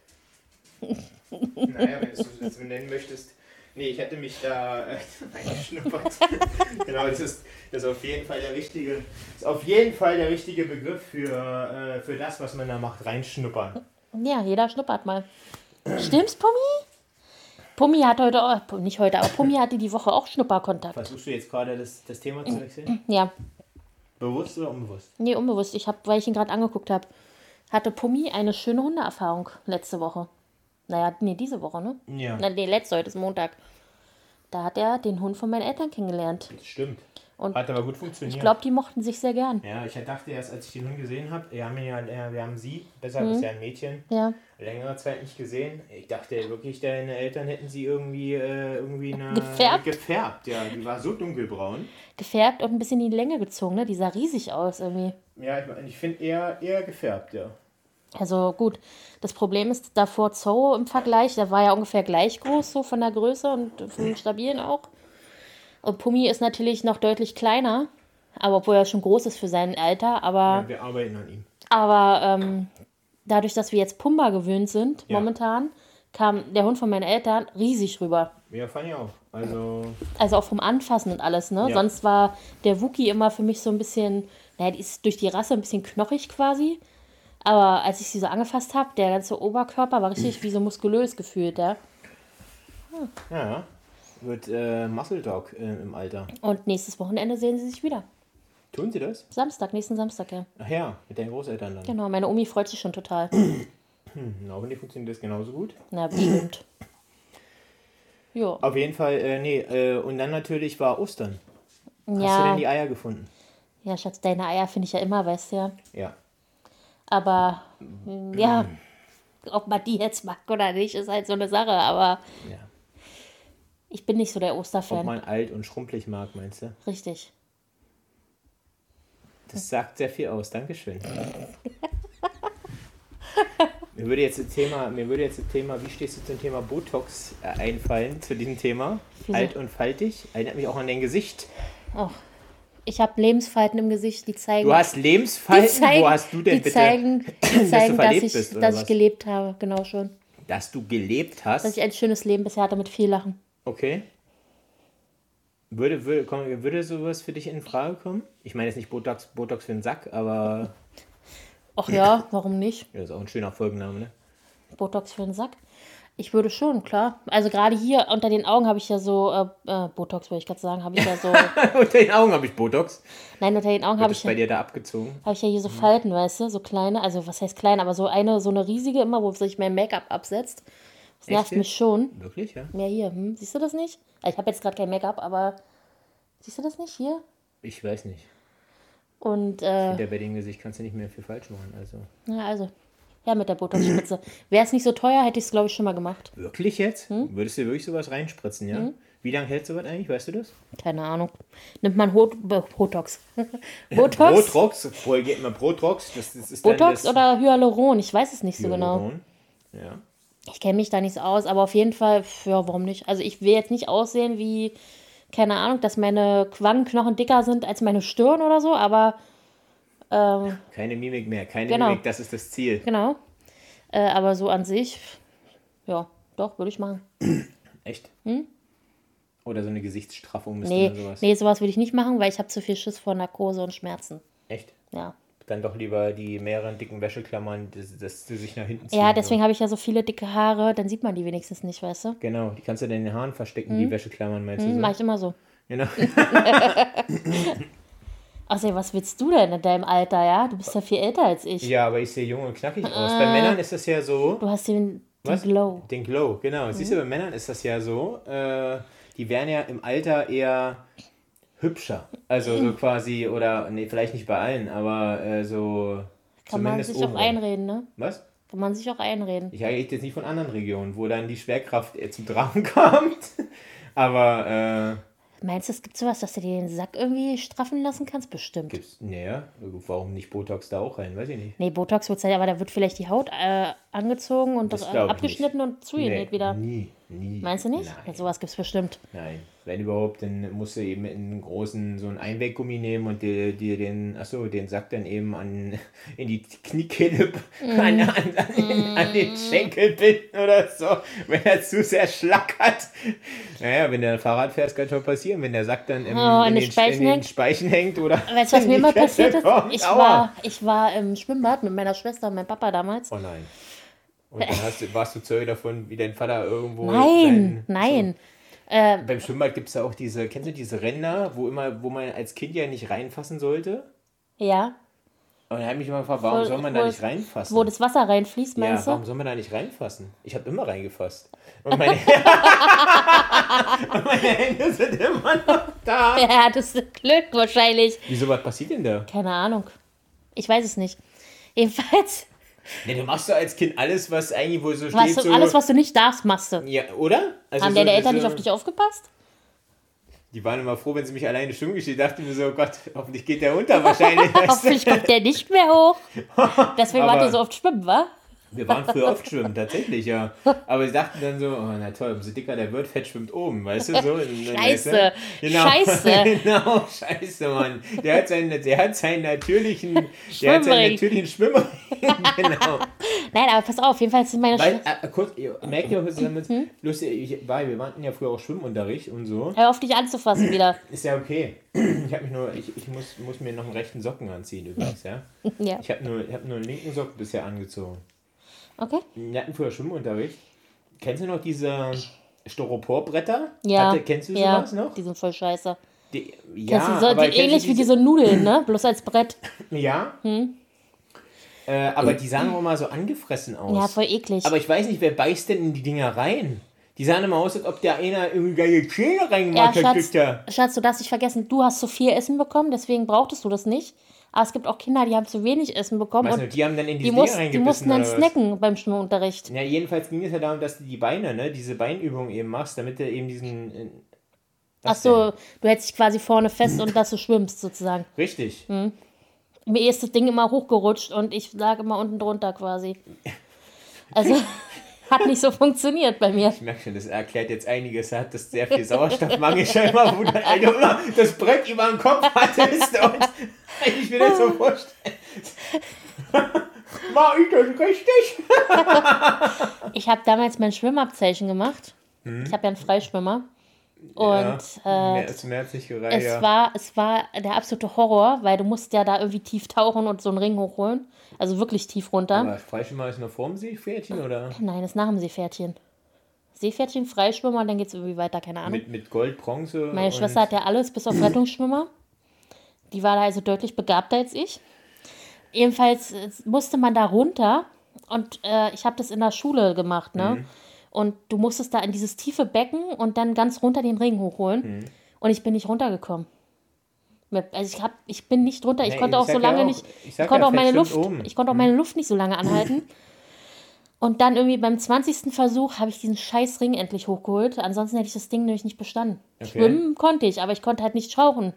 Naja, wenn du es so nennen möchtest. Nee, ich hätte mich da äh, <laughs> reingeschnuppert. genau, das ist, das ist auf jeden Fall der richtige, ist auf jeden Fall der richtige Begriff für, äh, für das, was man da macht, reinschnuppern. Ja, jeder schnuppert mal. Stimmt's, Pummi? Pummi hat heute, auch, nicht heute, aber Pummi hatte die Woche auch Schnupperkontakt. Versuchst du jetzt gerade das, das Thema zu wechseln? Ja, Bewusst oder unbewusst? nee, unbewusst. Ich hab, weil ich ihn gerade angeguckt habe, hatte Pummi eine schöne Hundeerfahrung letzte Woche. Naja, nee, diese Woche, ne? Ja. Na, nee, letzte, heute ist Montag. Da hat er den Hund von meinen Eltern kennengelernt. Das stimmt. Und Hat aber gut funktioniert. Ich glaube, die mochten sich sehr gern. ja, ich dachte erst, als ich den Hund gesehen habe, wir haben ja, äh, wir haben sie, besser Mhm. ist ja ein Mädchen, Ja. längere Zeit nicht gesehen. Ich dachte wirklich, deine Eltern hätten sie irgendwie, äh, irgendwie eine, Gefärbt? gefärbt. Ja, die war so dunkelbraun. Gefärbt und ein bisschen in die Länge gezogen, ne? Die sah riesig aus irgendwie. Ja, ich, ich finde eher, eher gefärbt, ja. Also gut, das Problem ist davor Zoo im Vergleich, der war ja ungefähr gleich groß, so von der Größe und vom Stabilen auch. Und Pummi ist natürlich noch deutlich kleiner, aber obwohl er schon groß ist für sein Alter, aber, ja. Wir arbeiten an ihm. aber ähm, dadurch, dass wir jetzt Pumba gewöhnt sind, Ja. momentan, kam der Hund von meinen Eltern riesig rüber. Ja, fand ich auch. Also, Also auch vom Anfassen und alles, ne? Ja. Sonst war der Wookie immer für mich so ein bisschen, naja, die ist durch die Rasse ein bisschen knochig quasi. Aber als ich sie so angefasst habe, der ganze Oberkörper war richtig wie so muskulös gefühlt, ja. ja, wird äh, Muscle Dog äh, im Alter. Und nächstes Wochenende sehen sie sich wieder. Tun sie das? Samstag, nächsten Samstag, ja. Ach ja, mit deinen Großeltern dann. Genau, meine Omi freut sich schon total. <clears throat> Hm, hoffentlich funktioniert das genauso gut. Na, bestimmt. <clears throat> Jo. Auf jeden Fall, äh, nee, äh, und dann natürlich war Ostern. Hast du Ja, denn die Eier gefunden? ja, Schatz, deine Eier finde ich ja immer, weißt du ja. Ja. Aber, mm, ja, ob man die jetzt mag oder nicht, ist halt so eine Sache. Aber ja. ich bin nicht so der Ob Osterfan. man alt und schrumpelig mag, meinst du? Richtig. Das sagt sehr viel aus. Dankeschön. mir würde jetzt das Thema, mir würde jetzt das Thema, wie stehst du zum Thema Botox äh, einfallen, zu diesem Thema? Alt und faltig. Erinnert mich auch an dein Gesicht. Oh, ich habe Lebensfalten im Gesicht, die zeigen. Du hast Lebensfalten. zeigen, Wo hast du denn die bitte, Zeigen, <laughs> die zeigen, dass, verlebt ich, bist, dass was? ich gelebt habe, genau schon. dass du gelebt Dass hast? ich ein schönes Leben bisher hatte mit viel Lachen. Okay. Würde, würde, komm, würde sowas für dich in Frage kommen? Ich meine jetzt nicht Botox, Botox für den Sack, aber Ach ja, warum nicht? ja, ist auch ein schöner Folgenname, ne? Botox für den Sack. Ich würde schon, klar. Also gerade hier unter den Augen habe ich ja so, äh, äh, Botox würde ich gerade sagen, habe ich ja so, <laughs> Unter den Augen habe ich Botox. nein, unter den Augen habe ich, bei dir da abgezogen? hab ich ja hier so Falten, weißt du, so kleine, also was heißt klein, aber so eine, so eine riesige immer, wo sich mein Make-up absetzt. Das nervt Echt mich schon. Wirklich, ja? Ja, hier, hm? siehst du das nicht? Ich habe jetzt gerade kein Make-up, aber siehst du das nicht hier? Ich weiß nicht. Und, äh, Mit der bei dem Gesicht kannst du nicht mehr viel falsch machen. Also. ja, also, ja, mit der Botox-Spritze. Wäre es nicht so teuer, hätte ich es, glaube ich, schon mal gemacht. Wirklich jetzt? Hm? Würdest du dir wirklich sowas reinspritzen, ja? Wie lange hält sowas eigentlich, weißt du das? Keine Ahnung. Nimmt man Hot Bo- Botox. <laughs> Botox? Botox? Vorher geht immer Botox. Das, das ist Botox das oder Hyaluron? Ich weiß es nicht so genau. Hyaluron. Ja. Ich kenne mich da nicht so aus, aber auf jeden Fall, ja, warum nicht? Also ich will jetzt nicht aussehen wie, keine Ahnung, dass meine Wangenknochen dicker sind als meine Stirn oder so, aber ähm, Keine Mimik mehr, keine Genau. Mimik, das ist das Ziel. genau. Äh, aber so an sich, ja, doch, würde ich machen. Echt? Oder so eine Gesichtsstraffung müsste Hm? Nee, oder sowas. nee, sowas würde ich nicht machen, weil ich habe zu viel Schiss vor Narkose und Schmerzen. Echt? Ja. Dann doch lieber die mehreren dicken Wäscheklammern, dass, dass sie sich nach hinten ziehen. Ja, deswegen habe ich ja so viele dicke Haare, dann sieht man die wenigstens nicht, weißt du? Genau, die kannst du dann in den Haaren verstecken, die Wäscheklammern, meinst Hm, du Mach so? ich immer so. Genau. <laughs> <laughs> Außerdem, was willst du denn in deinem Alter, ja? Du bist ja viel älter als ich. Ja, aber ich sehe jung und knackig aus. Ah. Bei Männern ist das ja so. Du hast den, den? Glow. Den Glow, genau. Siehst du, bei Männern ist das ja so. Äh, die werden ja im Alter eher hübscher. Also so <clears throat> quasi, oder nee, vielleicht nicht bei allen, aber äh, so Kann man sich auch einreden, ne? Was? Kann man sich auch einreden. Ich rede jetzt nicht von anderen Regionen, wo dann die Schwerkraft eher zum Tragen <laughs> kommt. Aber Meinst du, es gibt sowas, dass du dir den Sack irgendwie straffen lassen kannst? Bestimmt. Gibt's, naja, warum nicht Botox da auch rein? Weiß ich nicht. Nee, Botox wird aber da wird vielleicht die Haut äh, angezogen und Das ich abgeschnitten und zugenäht wieder. Nie, nie. Meinst du nicht? Nein. Ja, sowas gibt's bestimmt. Nein, wenn überhaupt, dann musst du eben einen großen, so einen Einweggummi nehmen und dir, dir den, achso, den Sack dann eben an, <laughs> in die Kniekehle, <laughs> Mm. an, an, an, den, an den Schenkel binden oder so, wenn er zu sehr schlackert. Naja, wenn du ein Fahrrad fährst, kann schon passieren, wenn der Sack dann im, Oh, in den Speichen in den hängt. Speichen hängt oder. Weißt du, was <laughs> mir mal passiert ist? kommt. Ich Aua. war, ich war im Schwimmbad mit meiner Schwester und meinem Papa damals. Oh nein. Und dann hast du, warst du Zeuge davon, wie dein Vater irgendwo. Nein, nein. Äh, Beim Schwimmbad gibt es ja auch diese, kennst du diese Ränder, wo immer, wo man als Kind ja nicht reinfassen sollte? ja, Und er hat mich immer gefragt, warum Wo- soll man da nicht reinfassen? wo das Wasser reinfließt, ja, meinst warum du? soll man da nicht reinfassen? Ich habe immer reingefasst. Und meine, <laughs> und meine Hände sind immer noch da. <laughs> Ja, hattest du Glück wahrscheinlich. Wieso, was passiert denn da? Keine Ahnung. Ich weiß es nicht. Jedenfalls, Ne, du machst doch als Kind alles, was eigentlich wohl so steht. was du, so, alles, was du nicht darfst, machst du. Ja, oder? Also Haben so deine Eltern diese- nicht auf dich aufgepasst? Die waren immer froh, wenn sie mich alleine schwimmen geschickt. dachte mir so, oh Gott, hoffentlich geht der unter wahrscheinlich. <laughs> weißt? Hoffentlich kommt der nicht mehr hoch. <laughs> Deswegen wart ihr so oft schwimmen, wa? Wir waren früher oft schwimmen, tatsächlich, ja. Aber sie dachten dann so, oh, na toll, umso dicker der wird, Fett schwimmt oben, weißt du, so. Scheiße, Weißt du? Genau, scheiße. <laughs> genau, scheiße, Mann. Der hat seinen, der hat seinen natürlichen, der hat seinen natürlichen Schwimmer. <laughs> genau. Nein, aber pass auf, jedenfalls sind meine Weil, Schwester. äh, kurz, ihr merkt ihr, was damit Hm? lustig, ich, weil wir hatten ja früher auch Schwimmunterricht und so. Hör auf, dich anzufassen wieder. <clears throat> Ist ja okay. Ich habe mich nur, ich, ich muss, muss mir noch einen rechten Socken anziehen übrigens, ja. <laughs> Ja. Ich habe nur, ich hab nur einen linken Socken bisher angezogen. Okay? Wir hatten früher Schwimmunterricht. Kennst du noch diese Styroporbretter? Ja. Hatte, kennst du ja, sowas noch? Die sind voll scheiße. Die, Ja, ja, das ist so, aber die, kennst du ähnlich wie diese- diese Nudeln, ne? Bloß als Brett. <laughs> Ja. Äh, aber die sahen auch immer so angefressen aus. Ja, voll eklig. aber ich weiß nicht, wer beißt denn in die Dinger rein? Die sahen immer aus, als ob der einer irgendwie geile Zähne ja, reingemacht hat. Schatz, du darfst nicht vergessen, du hast zu viel Essen bekommen, deswegen brauchtest du das nicht. Aber es gibt auch Kinder, die haben zu wenig Essen bekommen Weißt du, und die haben dann in die, diese muss, die mussten dann snacken beim Schwimmunterricht. Ja, jedenfalls ging es ja darum, dass du die Beine, ne, diese Beinübung eben machst, damit du eben diesen... äh, Ach so, du hältst dich quasi vorne fest und dass du schwimmst sozusagen. denn? Richtig. Mir ist das Ding immer hochgerutscht und ich lag immer unten drunter quasi. <laughs> Also <laughs> hat nicht so funktioniert bei mir. Ich merke schon, das erklärt jetzt einiges. Er hat das sehr viel Sauerstoffmangel scheinbar, wo du also immer das Brett über dem Kopf hattest und ich mir das so vorstellen. War ich das richtig? Ich habe damals mein Schwimmabzeichen gemacht. Ich habe ja einen Freischwimmer. Und ja, äh, mehr, nicht gereicht, es, ja. war, es war der absolute Horror, weil du musst ja da irgendwie tief tauchen und so einen Ring hochholen. Also wirklich tief runter. Aber Freischwimmer ist noch vorm Seepferdchen oder? Nein, das ist nach dem Seepferdchen. Seepferdchen, Freischwimmer, dann geht es irgendwie weiter, keine Ahnung. Mit, mit Gold, Bronze. Meine und- Schwester hat ja alles bis auf <clears throat> Rettungsschwimmer. Die war da also deutlich begabter als ich. Jedenfalls äh, musste man da runter und äh, ich habe das in der Schule gemacht, ne? Und du musstest da in dieses tiefe Becken und dann ganz runter den Ring hochholen. Und ich bin nicht runtergekommen. Also ich, hab, ich bin nicht runter. Ich Nee, konnte ich auch so sag ja lange auch, nicht. ich konnte ja, auch meine Luft. oben. Ich konnte auch meine Luft nicht so lange <laughs> anhalten. Und dann irgendwie beim 20. Versuch habe ich diesen scheiß Ring endlich hochgeholt. Ansonsten hätte ich das Ding nämlich nicht bestanden. Okay. Schwimmen konnte ich, aber ich konnte halt nicht tauchen.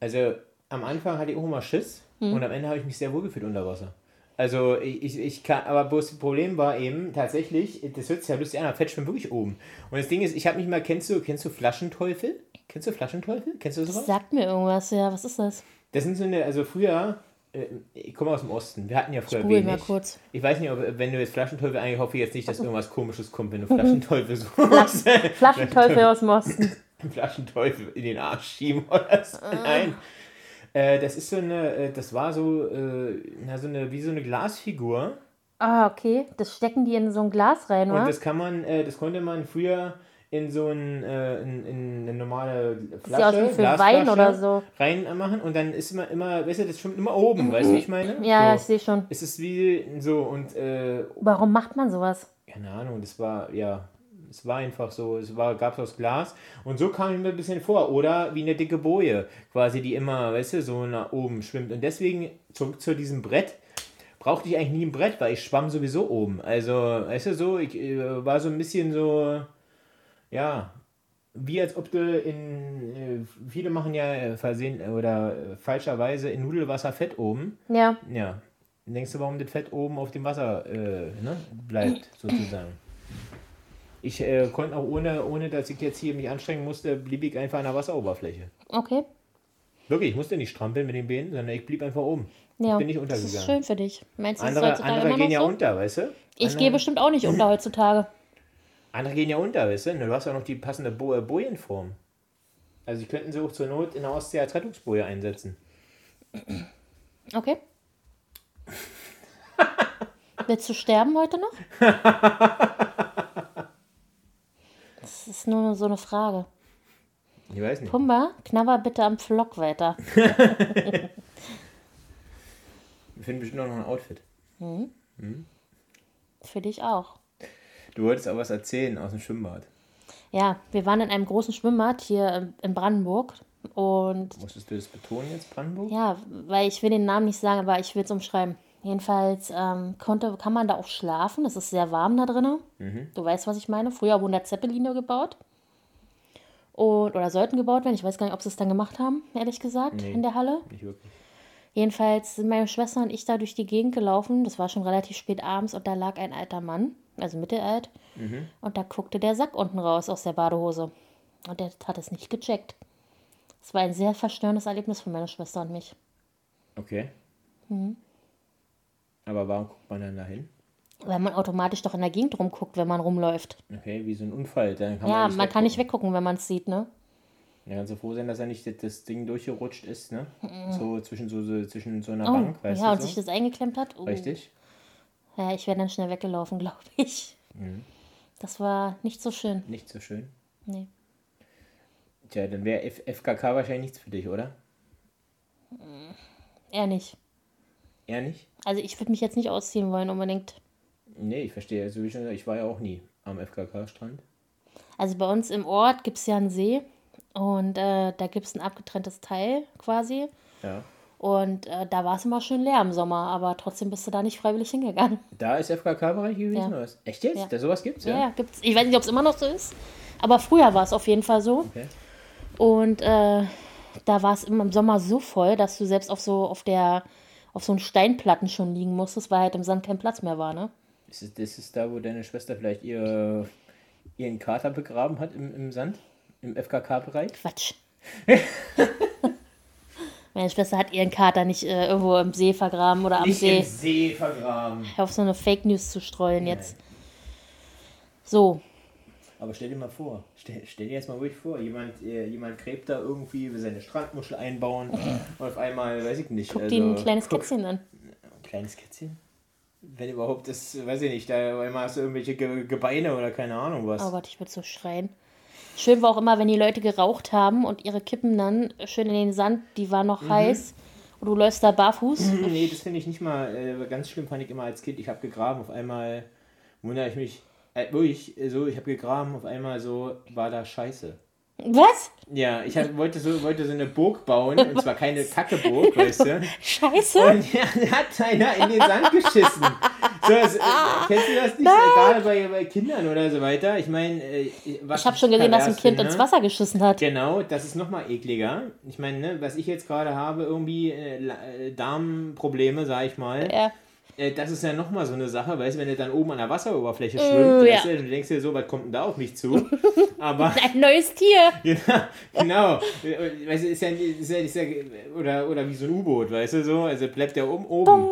Also am Anfang hatte ich auch immer Schiss Hm. und am Ende habe ich mich sehr wohl gefühlt unter Wasser. Also ich, ich, ich kann, aber bloß das Problem war eben tatsächlich, das hört sich ja lustig an, aber Fett schwimmt wirklich oben. Und das Ding ist, ich habe mich mal, kennst du, kennst du Flaschenteufel? Kennst du Flaschenteufel? Kennst du sowas? Sagt mir irgendwas, ja, was ist das? Das sind so eine, also früher, äh, ich komme aus dem Osten, wir hatten ja früher google wenig. mal kurz. Ich weiß nicht, ob, wenn du jetzt Flaschenteufel, eigentlich hoffe ich jetzt nicht, dass irgendwas komisches kommt, wenn du Flaschenteufel suchst. Flaschenteufel aus dem Osten. <laughs> Flaschenteufel in den Arsch schieben oder so. Nein. Äh, das ist so eine, äh, das war so, äh, na, so eine, wie so eine Glasfigur. Ah, okay. Das stecken die in so ein Glas rein, Und wa? das kann man, äh, das konnte man früher in so ein, äh, in, in eine normale Sieht aus Flasche, wie für Glasflasche Wein oder so. reinmachen und dann ist immer, immer, weißt du, das schwimmt immer oben, weißt du, wie ich meine? Ja, so. ich sehe schon. Es ist wie so und, äh, Warum macht man sowas? keine Ahnung, das war, ja, es war einfach so, es war, gab es aus Glas und so kam ich mir ein bisschen vor. Oder wie eine dicke Boje, quasi, die immer, weißt du, so nach oben schwimmt. Und deswegen, zurück zu diesem Brett, brauchte ich eigentlich nie ein Brett, weil ich schwamm sowieso oben. Also, weißt du, so, ich äh, war so ein bisschen so, ja, wie als ob du in, äh, viele machen ja äh, versehen oder äh, falscherweise in Nudelwasser Fett oben. Ja. Ja. Denkst du, warum das Fett oben auf dem Wasser äh, ne, bleibt, <clears throat> sozusagen. Ich äh, konnte auch ohne, ohne, dass ich jetzt hier mich anstrengen musste, blieb ich einfach an der Wasseroberfläche. Okay. Wirklich, ich musste nicht strampeln mit den Beinen, sondern ich blieb einfach oben. Ja. Ich bin nicht Das ist untergegangen. schön für dich. Meinst du, das ist Andere, heutzutage andere immer gehen noch ja so? unter, weißt du? Ich andere, gehe bestimmt auch nicht unter <clears throat> heutzutage. Andere gehen ja unter, weißt du? Du hast ja noch die passende Bo äh, Bojenform. Also, die könnten sie auch zur Not in der Ostsee als Rettungsboje einsetzen. Okay. Willst du sterben heute noch? <laughs> Das ist nur so eine Frage. Ich weiß nicht. Pumba, knabber bitte am Pflock weiter. <laughs> Wir finden bestimmt auch noch ein Outfit. Für dich auch. Du wolltest auch was erzählen aus dem Schwimmbad. Ja, wir waren in einem großen Schwimmbad hier in Brandenburg. Und Musstest du das betonen jetzt, Brandenburg? ja, weil ich will den Namen nicht sagen, aber ich will es umschreiben. Jedenfalls ähm, konnte, kann man da auch schlafen. Es ist sehr warm da drinnen. Du weißt, was ich meine. Früher wurden da Zeppeline gebaut. Und, oder sollten gebaut werden. Ich weiß gar nicht, ob sie es dann gemacht haben, ehrlich gesagt, Nee. in der Halle. Nicht wirklich. Jedenfalls sind meine Schwester und ich da durch die Gegend gelaufen. Das war schon relativ spät abends und da lag ein alter Mann, also mittelalt. Und da guckte der Sack unten raus aus der Badehose. Und der hat es nicht gecheckt. Es war ein sehr verstörendes Erlebnis für meine Schwester und mich. Okay. Mhm. Aber warum guckt man dann da hin? Weil man automatisch doch in der Gegend rumguckt, wenn man rumläuft. Okay, wie so ein Unfall. Dann kann ja, man nicht man kann nicht weggucken. wenn man es sieht, ne? Ja, kannst du froh sein, dass er nicht das- das Ding durchgerutscht ist, ne? So zwischen so, so, zwischen so einer Mhm. Oh, Bank, weißt ja, du und so? sich das eingeklemmt hat. Oh. Richtig? Ja, ich wäre dann schnell weggelaufen, <laughs> glaube ich. Mhm. Das war nicht so schön. Nicht so schön. Nee. Tja, dann wäre FKK wahrscheinlich nichts für dich, oder? Eher nicht. Eher nicht? Also ich würde mich jetzt nicht ausziehen wollen unbedingt. Nee, ich verstehe. Also wie schon gesagt, ich war ja auch nie am FKK-Strand. Also bei uns im Ort gibt es ja einen See und äh, da gibt es ein abgetrenntes Teil quasi. Ja. Und äh, da war es immer schön leer im Sommer, aber trotzdem bist du da nicht freiwillig hingegangen. Da ist FKK-Bereich gewesen, Ja. oder was? Echt jetzt? Ja. Da sowas gibt's, Ja, ja? ja, gibt's. Ich weiß nicht, ob es immer noch so ist, aber früher war es auf jeden Fall so. Okay. Und äh, da war es im Sommer so voll, dass du selbst auf so auf der auf so einen Steinplatten schon liegen musstest, weil halt im Sand kein Platz mehr war, ne? Ist es, das ist da, wo deine Schwester vielleicht ihr, ihren Kater begraben hat im, im Sand? Im FKK-Bereich? Quatsch. <laughs> Meine Schwester hat ihren Kater nicht äh, irgendwo im See vergraben oder am See. See vergraben. Auf so eine Fake News zu streuen jetzt. So, Aber stell dir mal vor, stell, stell dir jetzt mal ruhig vor, jemand, äh, jemand gräbt da irgendwie, will seine Strandmuschel einbauen und auf einmal, weiß ich nicht. guck also, dir ein kleines guck- Kätzchen an. Ein kleines Kätzchen? Wenn überhaupt, das weiß ich nicht, da einmal hast du irgendwelche Ge Gebeine oder keine Ahnung was. Oh Gott, ich würde so schreien. Schön war auch immer, wenn die Leute geraucht haben und ihre Kippen dann schön in den Sand, die war noch heiß. Und du läufst da barfuß. Nee, das finde ich nicht mal. Äh, ganz schlimm fand ich immer als Kind. Ich habe gegraben, auf einmal wundere ich mich. Äh, wirklich, äh, so, ich habe gegraben, auf einmal so war da Scheiße. Was? Ja, ich hab, wollte, so, wollte so eine Burg bauen, und zwar keine Kackeburg, <laughs> weißt du. Scheiße? Und <laughs> ja, da hat einer in den Sand geschissen. So, es, äh, kennst du das nicht? Egal bei, bei Kindern oder so weiter. Ich meine, äh, was Ich habe schon gesehen, dass ein Kind ins Wasser geschissen hat. Genau, das ist nochmal ekliger. Ich meine, ne, was ich jetzt gerade habe, irgendwie äh, äh, Darmprobleme, sag ich mal. Ja. Äh, das ist ja nochmal so eine Sache, weißt du, wenn du dann oben an der Wasseroberfläche Oh, schwimmst, ja. weißt du, du denkst dir so, was kommt denn da auf mich zu? <laughs> Aber, Ein neues Tier. <laughs> ja, genau, Äh, weißt du, ist ja, ist ja, ist ja oder, oder wie so ein U-Boot, weißt du, so, also bleibt der oben, oben.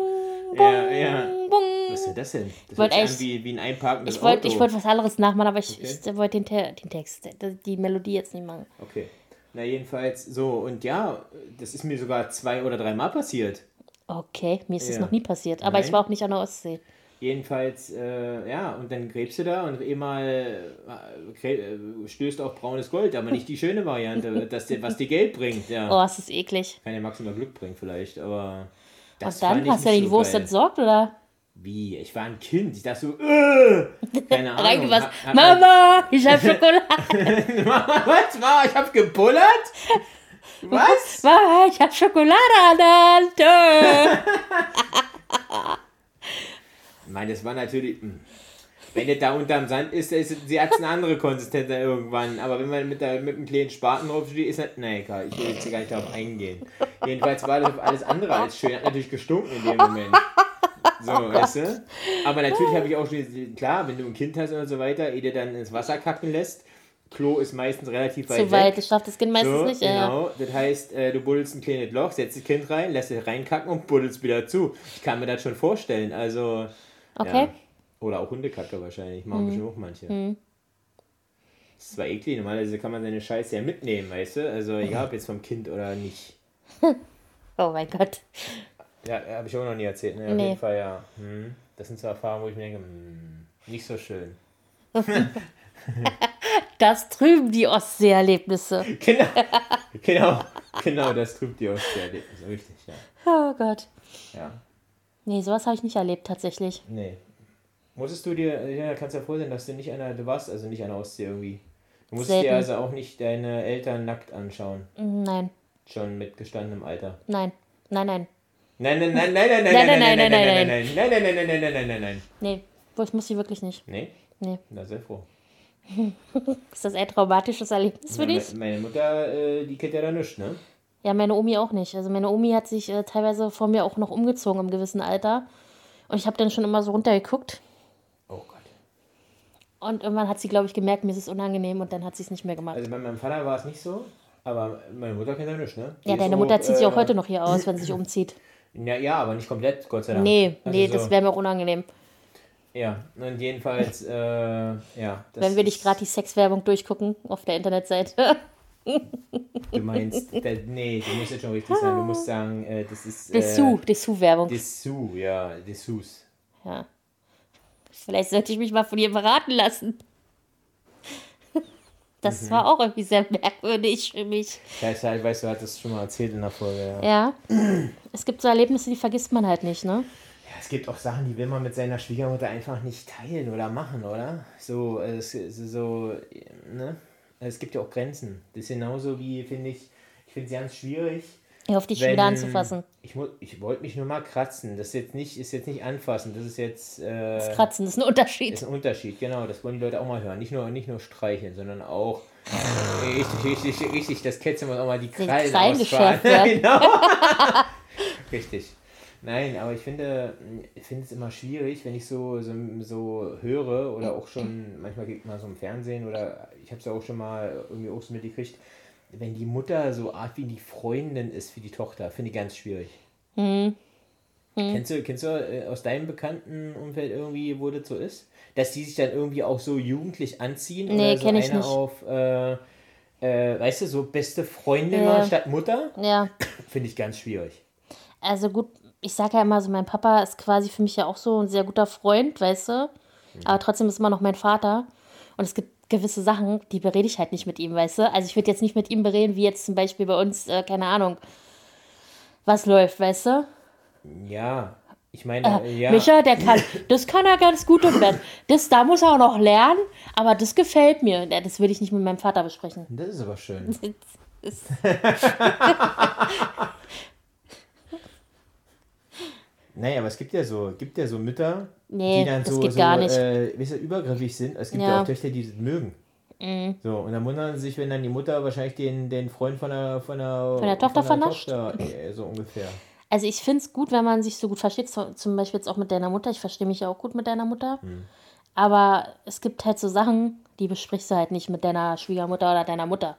Ja, ja. Bung. Was ist denn das denn? Das Wollt sich echt- wie, wie ein einparkendes Ich wollte Auto. ich wollt was anderes nachmachen, aber ich, Okay. ich wollte den, Te den Text, die Melodie jetzt nicht machen. Okay. Na, jedenfalls so, und ja, das ist mir sogar zwei oder dreimal passiert. Okay, mir ist das Ja. noch nie passiert. Aber ich Nein. war auch nicht an der Ostsee. Jedenfalls, äh, ja, und dann gräbst du da und immer äh, grä- äh, stößt auf braunes Gold, aber nicht die schöne Variante, <laughs> dass dir, was dir Geld bringt. Ja. Oh, es ist eklig. Kann ja maximal Glück bringen vielleicht, aber das Und dann ich hast du ja nicht die so Wurst geil. entsorgt, oder? Wie? Ich war ein Kind. Ich dachte so, äh, <laughs> keine Ahnung. Hat- hat- Mama, ich hab Schokolade. <laughs> Was war? Ich hab gebullert? Was? <laughs> Mama, ich hab Schokolade an der Hand. Äh. Ich meine, das war natürlich. hm. Wenn der da unterm Sand ist, ist sie hat eine andere Konsistenz irgendwann. Aber wenn man mit, der, mit einem kleinen Spaten drauf steht, ist das, na egal, ich will jetzt gar nicht darauf eingehen. Jedenfalls war das alles andere als schön. Hat natürlich gestunken in dem Moment. So, oh weißt du? Aber natürlich habe ich auch schon, klar, wenn du ein Kind hast und so weiter, ehe dir dann ins Wasser kacken lässt, Klo ist meistens relativ weit Zu weit, das schafft das Kind meistens so, nicht. Ja. Genau, das heißt, äh, du buddelst ein kleines Loch, setzt das Kind rein, lässt es reinkacken und buddelst wieder zu. Ich kann mir das schon vorstellen, also... Okay. Ja. Oder auch Hundekacke wahrscheinlich, machen Mhm. bestimmt auch manche. Das ist zwar eklig, normalerweise kann man seine Scheiße ja mitnehmen, weißt du? Also egal ob jetzt vom Kind oder nicht. <laughs> Oh mein Gott. Ja, habe ich auch noch nie erzählt, ne? Auf Nee. jeden Fall, ja. Hm. Das sind so Erfahrungen, wo ich mir denke, hm, nicht so schön. <laughs> <laughs> Das trüben die Ostseeerlebnisse. Genau, genau, genau, das trübt die Ostseeerlebnisse, richtig, ja. Oh Gott. ja. Nee, sowas habe ich nicht erlebt tatsächlich. Nee. Musstest du dir, ja, kannst ja froh sein, dass du nicht einer, du warst also nicht der Ostsee irgendwie. Du musstest Selten. dir also auch nicht deine Eltern nackt anschauen, Mm, Nein, schon mit gestandenem Alter. nein, nein, nein. Nein, nein, nein, nein, nein, nein, Nein, nein, nein, nein, nein, nein, nein, nein, nein, nein, nein, nein, nein, nein, nein, nein, nein, nein. Nee, das muss ich wirklich nicht. Nee? Nee. Na, sehr froh. <laughs> Ist das ein traumatisches Erlebnis für dich? me- Meine Mutter, äh, die kennt ja da nichts, ne? Ja, meine Omi auch nicht. Also meine Omi hat sich äh, teilweise vor mir auch noch umgezogen im gewissen Alter. Und ich habe dann schon immer so runtergeguckt. Oh Gott. Und irgendwann hat sie, glaube ich, gemerkt, mir ist es unangenehm und dann hat sie es nicht mehr gemacht. Also bei meinem Vater war es nicht so, aber meine Mutter kennt ja nichts, ne? Die ja, deine so, Mutter zieht sich auch äh, heute noch hier aus, wenn sie sich <clears throat> umzieht. Ja, ja, aber nicht komplett, Gott sei Dank. Nee, Also nee, so, das wäre mir auch unangenehm. Ja, und jedenfalls, äh, ja. Das wenn wir nicht ist- gerade die Sexwerbung durchgucken auf der Internetseite. Du meinst, <laughs> da, nee, du musst jetzt schon richtig sagen. Du musst sagen, äh, das ist. Äh, Dessous, Dessous-Werbung. Dessous, ja, Dessous. Ja. Vielleicht sollte ich mich mal von ihr beraten lassen. <laughs> Das Mhm. war auch irgendwie sehr merkwürdig für mich. Das heißt halt, weißt du, hat das schon mal erzählt in der Folge, ja. Ja. Es gibt so Erlebnisse, die vergisst man halt nicht, ne? Es gibt auch Sachen, die will man mit seiner Schwiegermutter einfach nicht teilen oder machen, oder? So, es so, ne? Es gibt ja auch Grenzen. Das ist genauso wie, finde ich, ich finde es ganz schwierig. Ich hoffe, dich schon wieder anzufassen. Ich, ich wollte mich nur mal kratzen. Das ist jetzt nicht, ist jetzt nicht anfassen. Das ist jetzt. Äh, Das Kratzen ist ein Unterschied. ist ein Unterschied, genau. Das wollen die Leute auch mal hören. Nicht nur, nicht nur streicheln, sondern auch. Richtig, richtig, richtig. Das Kätzchen muss auch mal die Krallen Krallen ausfahren. <laughs> genau. <laughs> richtig. Nein, aber ich finde, ich finde es immer schwierig, wenn ich so, so, so höre oder auch schon, manchmal kriegt man so im Fernsehen oder ich habe es ja auch schon mal irgendwie auch so mitgekriegt, wenn die Mutter so Art wie die Freundin ist für die Tochter, finde ich ganz schwierig. Mhm. Kennst du, kennst du äh, aus deinem bekannten Umfeld irgendwie, wo das so ist? Dass die sich dann irgendwie auch so jugendlich anziehen? Nee, oder so kenn ich eine nicht. auf, äh, äh, weißt du, so beste Freundin Ja. mal statt Mutter? Ja. Finde ich ganz schwierig. Also gut, ich sage ja immer so, mein Papa ist quasi für mich ja auch so ein sehr guter Freund, weißt du? Aber trotzdem ist immer noch mein Vater. Und es gibt gewisse Sachen, die berede ich halt nicht mit ihm, weißt du? Also ich würde jetzt nicht mit ihm bereden, wie jetzt zum Beispiel bei uns, äh, keine Ahnung, was läuft, weißt du? Ja, ich meine, äh, ja. Micha, der kann, das kann er ganz gut im Bett. Das, da muss er auch noch lernen, aber das gefällt mir. Das würde ich nicht mit meinem Vater besprechen. Das ist aber schön. <laughs> <laughs> Naja, aber es gibt ja so, gibt ja so Mütter, Nee, die dann so, so. Äh, weißt du, übergriffig sind. Es gibt ja, Ja. Mhm. auch Töchter, die das mögen. So, und dann wundern sie sich, wenn dann die Mutter wahrscheinlich den, den Freund von der, von der, Von der Tochter von der vernascht? Tochter, äh, so ungefähr. Also ich finde es gut, wenn man sich so gut versteht, zum Beispiel jetzt auch mit deiner Mutter. Ich verstehe mich ja auch gut mit deiner Mutter. Hm. Aber es gibt halt so Sachen, die besprichst du halt nicht mit deiner Schwiegermutter oder deiner Mutter.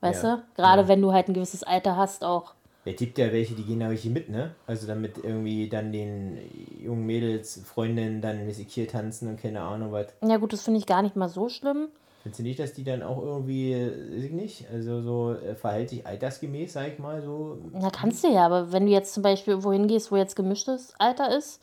Weißt Ja. du? Gerade wenn du halt ein gewisses Alter hast auch. Ja, gibt ja welche, die gehen da richtig mit, ne? Also damit irgendwie dann den jungen Mädels, Freundinnen dann Musikier tanzen und keine Ahnung was. Ja gut, das finde ich gar nicht mal so schlimm. Findest du nicht, dass die dann auch irgendwie, äh, nicht, also so äh, verhält sich altersgemäß, sag ich mal, so. Na, kannst du ja, aber wenn du jetzt zum Beispiel wohin gehst, wo jetzt gemischtes Alter ist,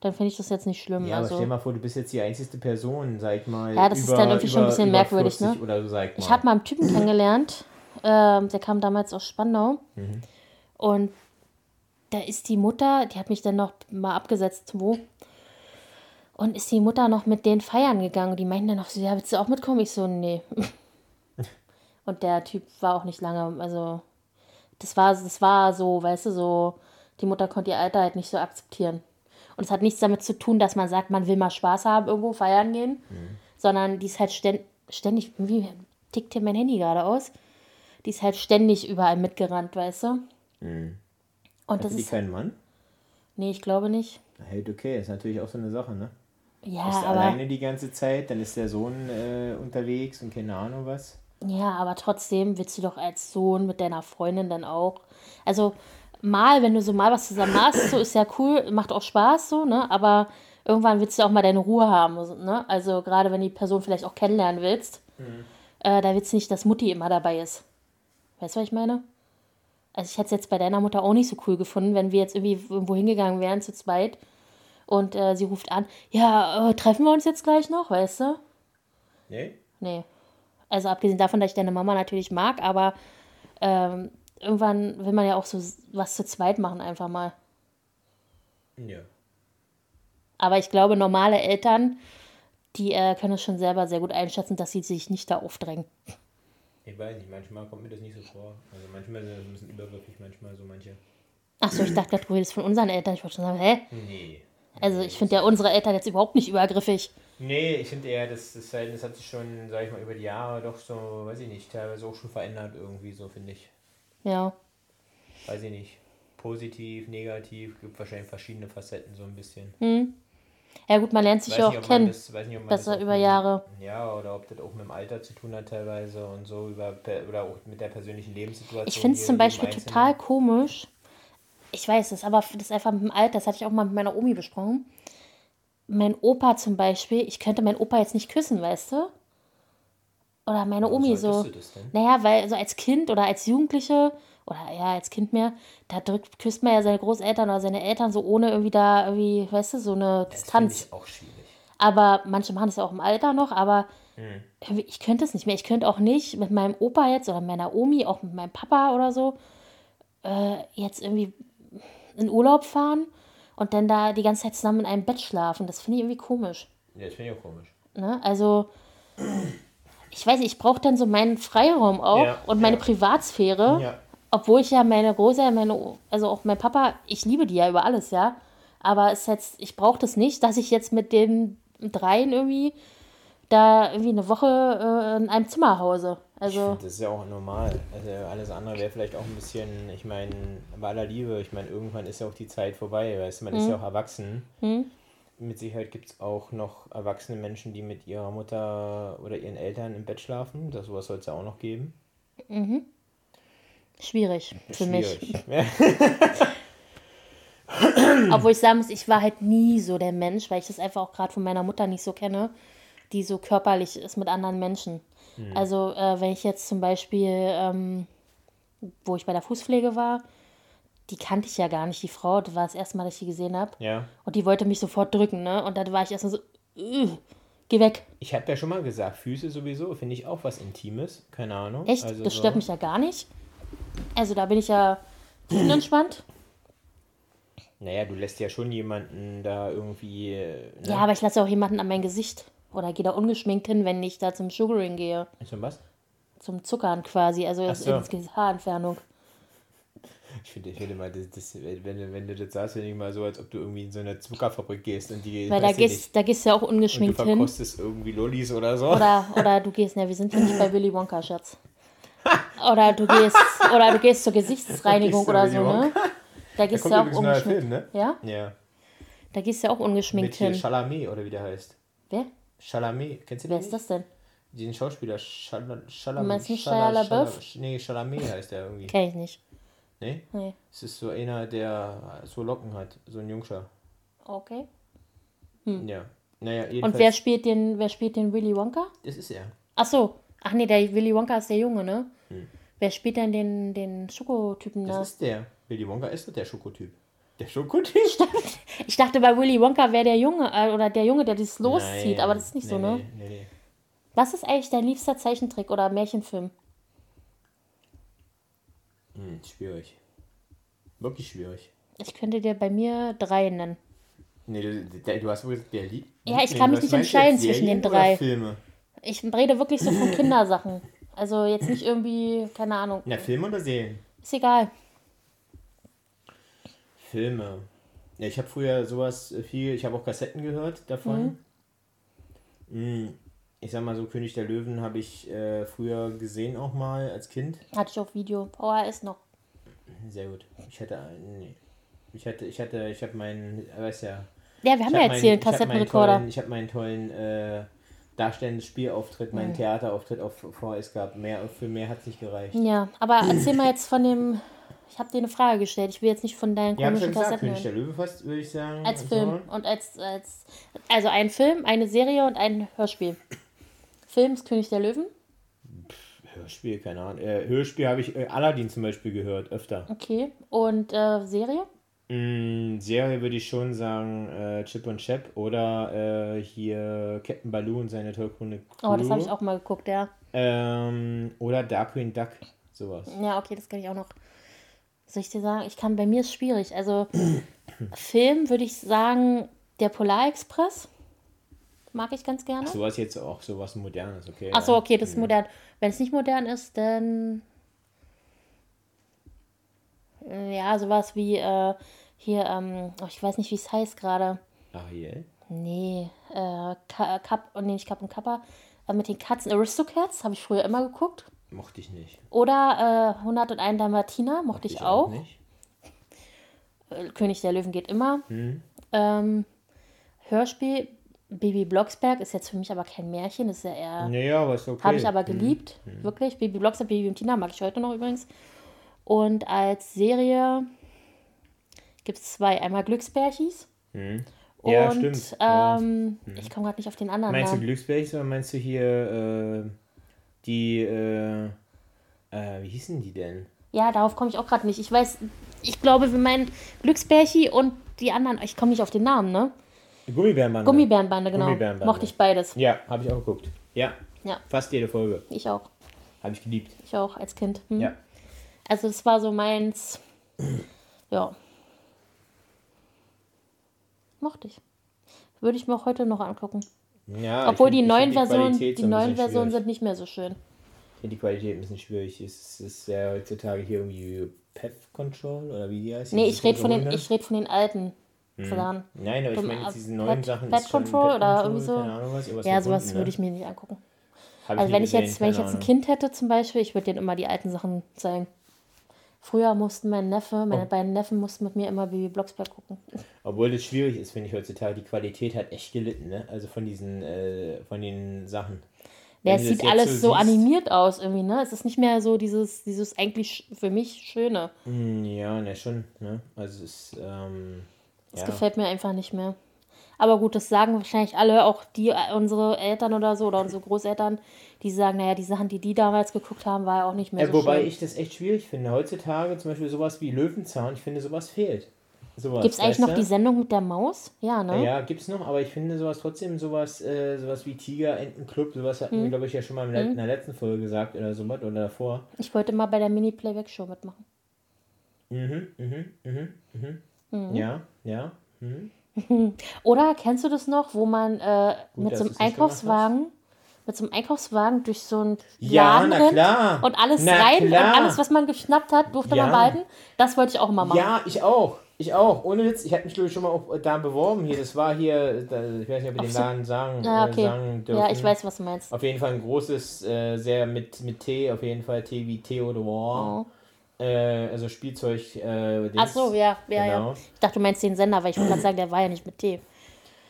dann finde ich das jetzt nicht schlimm. Ja, aber also, stell mal vor, du bist jetzt die einzigste Person, sag ich mal. Ja, das ist dann irgendwie schon ein bisschen merkwürdig, 40 ne? Oder so, sag ich mal. Ich habe mal einen Typen kennengelernt, ähm, der kam damals aus Spandau. Mhm. Und da ist die Mutter, die hat mich dann noch mal abgesetzt, wo? Und ist die Mutter noch mit denen feiern gegangen. Und die meinten dann noch so, ja, willst du auch mitkommen? Ich so, nee. <laughs> Und der Typ war auch nicht lange, also das war, das war so, weißt du, so, die Mutter konnte ihr Alter halt nicht so akzeptieren. Und es hat nichts damit zu tun, dass man sagt, man will mal Spaß haben, irgendwo feiern gehen, sondern die ist halt ständ, ständig, wie tickt hier mein Handy gerade aus? Die ist halt ständig überall mitgerannt, weißt du? Und das Hatte die ist, keinen Mann? nee, ich glaube nicht. Hält okay, ist natürlich auch so eine Sache, ne? Ja, Ist aber, alleine die ganze Zeit, dann ist der Sohn äh, unterwegs und keine Ahnung was. ja, aber trotzdem willst du doch als Sohn mit deiner Freundin dann auch, also mal, wenn du so mal was zusammen hast, so ist ja cool, macht auch Spaß so, ne? Aber irgendwann willst du auch mal deine Ruhe haben, ne? Also gerade wenn die Person vielleicht auch kennenlernen willst, äh, da willst du nicht, dass Mutti immer dabei ist. Weißt du, was ich meine? Also ich hätte es jetzt bei deiner Mutter auch nicht so cool gefunden, wenn wir jetzt irgendwie irgendwo hingegangen wären zu zweit und äh, sie ruft an, ja, äh, treffen wir uns jetzt gleich noch, weißt du? Nee? Nee. Also abgesehen davon, dass ich deine Mama natürlich mag, aber ähm, irgendwann will man ja auch so was zu zweit machen, einfach mal. Ja. Aber ich glaube, normale Eltern, die äh, können es schon selber sehr gut einschätzen, dass sie sich nicht da aufdrängen. Ich weiß nicht, manchmal kommt mir das nicht so vor. Also manchmal sind das ein bisschen übergriffig, manchmal so manche. Achso, ich dachte, du redest von unseren Eltern. Ich wollte schon sagen, hä? Nee. Also ich finde ja unsere Eltern jetzt überhaupt nicht übergriffig. Nee, ich finde eher, das, das Verhältnis hat sich schon, sag ich mal, über die Jahre doch so, weiß ich nicht, teilweise auch schon verändert irgendwie, so finde ich. Ja. Weiß ich nicht. Positiv, negativ, gibt wahrscheinlich verschiedene Facetten so ein bisschen. Ja gut, man lernt sich ja auch kennen. das- nicht, Besser über mit- Jahre. Ja, oder ob das auch mit dem Alter zu tun hat teilweise und so, über, oder auch mit der persönlichen Lebenssituation. Ich finde es zum Beispiel total komisch. Ich weiß es, aber das ist einfach mit dem Alter, das hatte ich auch mal mit meiner Omi besprochen. Mein Opa zum Beispiel, ich könnte meinen Opa jetzt nicht küssen, weißt du? Oder meine Warum Omi so. du das denn? Naja, weil so als Kind oder als Jugendliche oder ja, als Kind mehr, da drückt, küsst man ja seine Großeltern oder seine Eltern so ohne irgendwie da irgendwie, weißt du, so eine Das finde Distanz. ich auch schwierig. Aber manche machen das ja auch im Alter noch, aber Hm. ich könnte es nicht mehr. Ich könnte auch nicht mit meinem Opa jetzt oder meiner Omi, auch mit meinem Papa oder so, äh, jetzt irgendwie in Urlaub fahren und dann da die ganze Zeit zusammen in einem Bett schlafen. Das finde ich irgendwie komisch. Ja, das finde ich auch komisch. Ne? Also, ich weiß nicht, ich brauche dann so meinen Freiraum auch Ja, und meine ja. Privatsphäre. Ja. Obwohl ich ja meine Großeltern, meine, also auch mein Papa, ich liebe die ja über alles, ja. Aber es ist jetzt, ich brauche das nicht, dass ich jetzt mit den dreien irgendwie da irgendwie eine Woche äh, in einem Zimmer hause. Ich Also, finde, das ist ja auch normal. Also alles andere wäre vielleicht auch ein bisschen, ich meine, bei aller Liebe, ich meine, irgendwann ist ja auch die Zeit vorbei, weißt du, man ist Mhm. ja auch erwachsen. Mit Sicherheit gibt es auch noch erwachsene Menschen, die mit ihrer Mutter oder ihren Eltern im Bett schlafen. Das sowas soll es ja auch noch geben. Schwierig <laughs> für mich. Schwierig. Ja. <laughs> Obwohl ich sagen muss, ich war halt nie so der Mensch, weil ich das einfach auch gerade von meiner Mutter nicht so kenne, die so körperlich ist mit anderen Menschen. Also, äh, wenn ich jetzt zum Beispiel, ähm, wo ich bei der Fußpflege war, die kannte ich ja gar nicht, die Frau, das war das erste Mal, dass ich die gesehen habe. ja. Und die wollte mich sofort drücken, ne? Und dann war ich erstmal so, "Ugh, geh weg. Ich habe ja schon mal gesagt, Füße sowieso finde ich auch was Intimes. Keine Ahnung. Echt? Also das so. stört mich ja gar nicht. Also, da bin ich ja entspannt. Naja, du lässt ja schon jemanden da irgendwie. äh, Ne? Ja, aber ich lasse auch jemanden an mein Gesicht. Oder gehe da ungeschminkt hin, wenn ich da zum Sugaring gehe. Denn was? Zum Zuckern quasi, also so. ins Haarentfernung. Ich finde, ich finde mal, das, das, wenn, du- wenn du das sagst, finde ich mal so, als ob du irgendwie in so eine Zuckerfabrik gehst und die. Weil da gehst, da gehst du ja auch nicht, und du ungeschminkt hin. verkostest irgendwie Lollis oder so. Oder, <laughs> oder du gehst, ne, wir sind ja nicht bei Willy Wonka, Schatz. Oder du gehst, oder du gehst zur Gesichtsreinigung oder so, ne? Da gehst du ja auch ungeschminkt. Film, ne? Ja? Ja. Da gehst du ja auch ungeschminkt Mit hin. Chalamet oder wie der heißt. Wer? Chalamet, kennst du den Wer ist das denn? Den Schauspieler Chal Chalamet. Du meinst nicht Shia LaBeouf? Nee, Chalamet heißt der irgendwie. Kenn ich nicht. Nee? Nee. Es ist so einer, der so Locken hat, so ein Jungscher. Okay. Ja. Naja, jedenfalls. Hm. Und wer spielt den, wer spielt den Willy Wonka? Das ist er. Ach so. Ach nee, der Willy Wonka ist der Junge, ne? Hm. Wer spielt denn den, den Schokotypen Das da? ist der. Willy Wonka ist doch der Schokotyp. Der Schokotyp? Ich dachte, bei Willy Wonka wäre der Junge, äh, oder der Junge, der das loszieht, Nein. aber das ist nicht nee, so, ne? Nee, nee, nee. Was ist eigentlich dein liebster Zeichentrick oder Märchenfilm? Hm, schwierig. Wirklich schwierig. Ich könnte dir bei mir drei nennen. Nee, du, du hast wohl gesagt, der liebt. Ja, ich kann mich nicht entscheiden zwischen den drei. Filme. Ich rede wirklich so von <clears throat> Kindersachen. Also jetzt nicht irgendwie, keine Ahnung. Na, Filme oder Serien? Ist egal. Filme. Ja, ich habe früher sowas äh, viel, ich habe auch Kassetten gehört davon. Mm, Ich sag mal so, König der Löwen habe ich äh, früher gesehen auch mal als Kind. Hatte ich auf Video. VHS noch. Sehr gut. Ich hatte, nee. Ich hatte, ich hatte, ich habe meinen, weiß ja. Ja, wir haben ja hab jetzt hier einen ich hab meinen Kassettenrekorder. tollen- Ich habe meinen tollen äh, darstellendes Spielauftritt, Mhm. meinen Theaterauftritt auf VHS gehabt. Mehr, für mehr hat es nicht gereicht. Ja, aber erzähl mal jetzt von dem. Ich habe dir eine Frage gestellt. Ich will jetzt nicht von deinen Ja, komischen gesagt, Kassetten König der. Löwe fast, würde ich sagen. Als Film und als, als. Also ein Film, eine Serie und ein Hörspiel. Film ist König der Löwen. So. Hörspiel, keine Ahnung. Äh, Hörspiel habe ich äh, Aladdin zum Beispiel gehört, öfter. Okay. Und äh, Serie? Mm, Serie würde ich schon sagen äh, Chip und Chap oder äh, hier Captain Baloo und seine tollkunde Crew. Oh, das habe ich auch mal geguckt, ja. Ähm, oder Darkwing Duck, sowas. Ja, okay, das kann ich auch noch. Soll ich dir sagen? Ich kann, bei mir ist schwierig. Also, <clears throat> Film würde ich sagen, der Polarexpress. Mag ich ganz gerne. Sowas jetzt auch, sowas Modernes, okay. Achso, okay, das ist modern. Wenn es nicht modern ist, dann. äh, Ja, sowas wie äh, hier, ähm, oh, ich weiß nicht, wie es heißt gerade. Ariel? Nee, äh, Ka- Kap, oh, nee, nicht Kap und Kappa. Äh, mit den Katzen, Aristocats, habe ich früher immer geguckt. Mochte ich nicht. Oder äh, 101 Dalmatiner, mochte ich, auch. nicht. Äh, König der Löwen geht immer. Hm. Ähm, Hörspiel, Baby Blocksberg ist jetzt für mich aber kein Märchen, ist ja eher. Naja, aber ist okay. Habe ich aber geliebt, Hm. wirklich. Baby Blocksberg, Baby und Tina mag ich heute noch übrigens. Und als Serie gibt es zwei. Einmal Glücksbärchis. Hm. Ja, und stimmt. Ja. Ähm, ich komme gerade nicht auf den anderen Meinst du. Glücksbergs oder meinst du hier äh, die, äh, äh, wie hießen die denn? Ja, darauf komme ich auch gerade nicht. Ich weiß, ich glaube, wir meinen Glücksbärchi und die anderen. Ich komme nicht auf den Namen, ne? Gummibärenbande. Gummibärenbande, genau. Gummibärenbande. Mochte ich beides. Ja, habe ich auch geguckt. Ja, Ja, fast jede Folge. ich auch. Habe ich geliebt. Ich auch als Kind. Hm. Ja. Also das war so meins. Ja. Mochte ich. Würde ich mir auch heute noch angucken. ja Obwohl ich die find- ich neuen find Versionen, die so neuen Versionen schwierig. sind nicht mehr so schön. Ich finde die Qualität ein bisschen schwierig. Es ist ja heutzutage hier irgendwie Path Control oder wie die heißt. Nee, ich rede von den, ich red von den alten Sachen. Nein, aber ich meine jetzt Pet- diese neuen Pet- Sachen. Pet Control Pet oder irgendwie so. Ahnung was. Ja, sowas Hunden, würde ne? ich mir nicht angucken. Hab ich Also nie wenn ich gesehen, jetzt, wenn ich jetzt ein. Kind hätte zum Beispiel, ich würde denen immer die alten Sachen zeigen. Früher mussten mein Neffe, meine Oh. beiden Neffen mussten mit mir immer Baby Blocksberg gucken. <laughs> Obwohl das schwierig ist, finde ich heutzutage. Die Qualität hat echt gelitten, ne? Also von diesen, äh, von den Sachen. Ja, es sieht alles so, siehst- animiert aus irgendwie, ne? Es ist nicht mehr so dieses, dieses eigentlich für mich Schöne. Hm, Ja, ne, schon, ne? Also es ist, ähm, Das ja. gefällt mir einfach nicht mehr. Aber gut, das sagen wahrscheinlich alle, auch die, äh, unsere Eltern oder so, oder unsere Großeltern, die sagen, naja, die Sachen, die die damals geguckt haben, war ja auch nicht mehr Äh, so wobei schön. ich das echt schwierig finde. Heutzutage zum Beispiel sowas wie Löwenzahn, ich finde, sowas fehlt. Sowas, Gibt es eigentlich noch du? die Sendung mit der Maus? Ja, ne? Ja, gibt's noch, aber ich finde sowas trotzdem, sowas, äh, sowas wie Tiger, Entenclub, sowas hatten wir, Mhm. glaube ich, ja schon mal in der, in der letzten Folge gesagt oder so was oder davor. Ich wollte mal bei der Mini-Playback-Show mitmachen. Mhm, mhm, mhm, mhm. Ja, ja. Mhm. <laughs> Oder kennst du das noch, wo man äh, mit dass so einem Einkaufswagen, mit so einem Einkaufswagen durch so einen Ja, Laden rennt und alles Na rein klar. und alles, was man geschnappt hat, durfte Ja. man behalten? Das wollte ich auch immer machen. Ja, ich auch. Ich auch. Ohne Witz, ich hatte mich, glaube ich, schon mal auch da beworben hier. Das war hier, da, ich weiß nicht, ob wir den so. Laden sagen, Ja, äh, okay. sagen dürfen. Ja, ich weiß, was du meinst. Auf jeden Fall ein großes, äh, sehr mit, mit T, auf jeden Fall T wie Theodor. Äh, also Spielzeug. Äh. Ach so, ja, ja, Genau. ja. Ich dachte, du meinst den Sender, weil ich wollte gerade sagen, der war ja nicht mit T.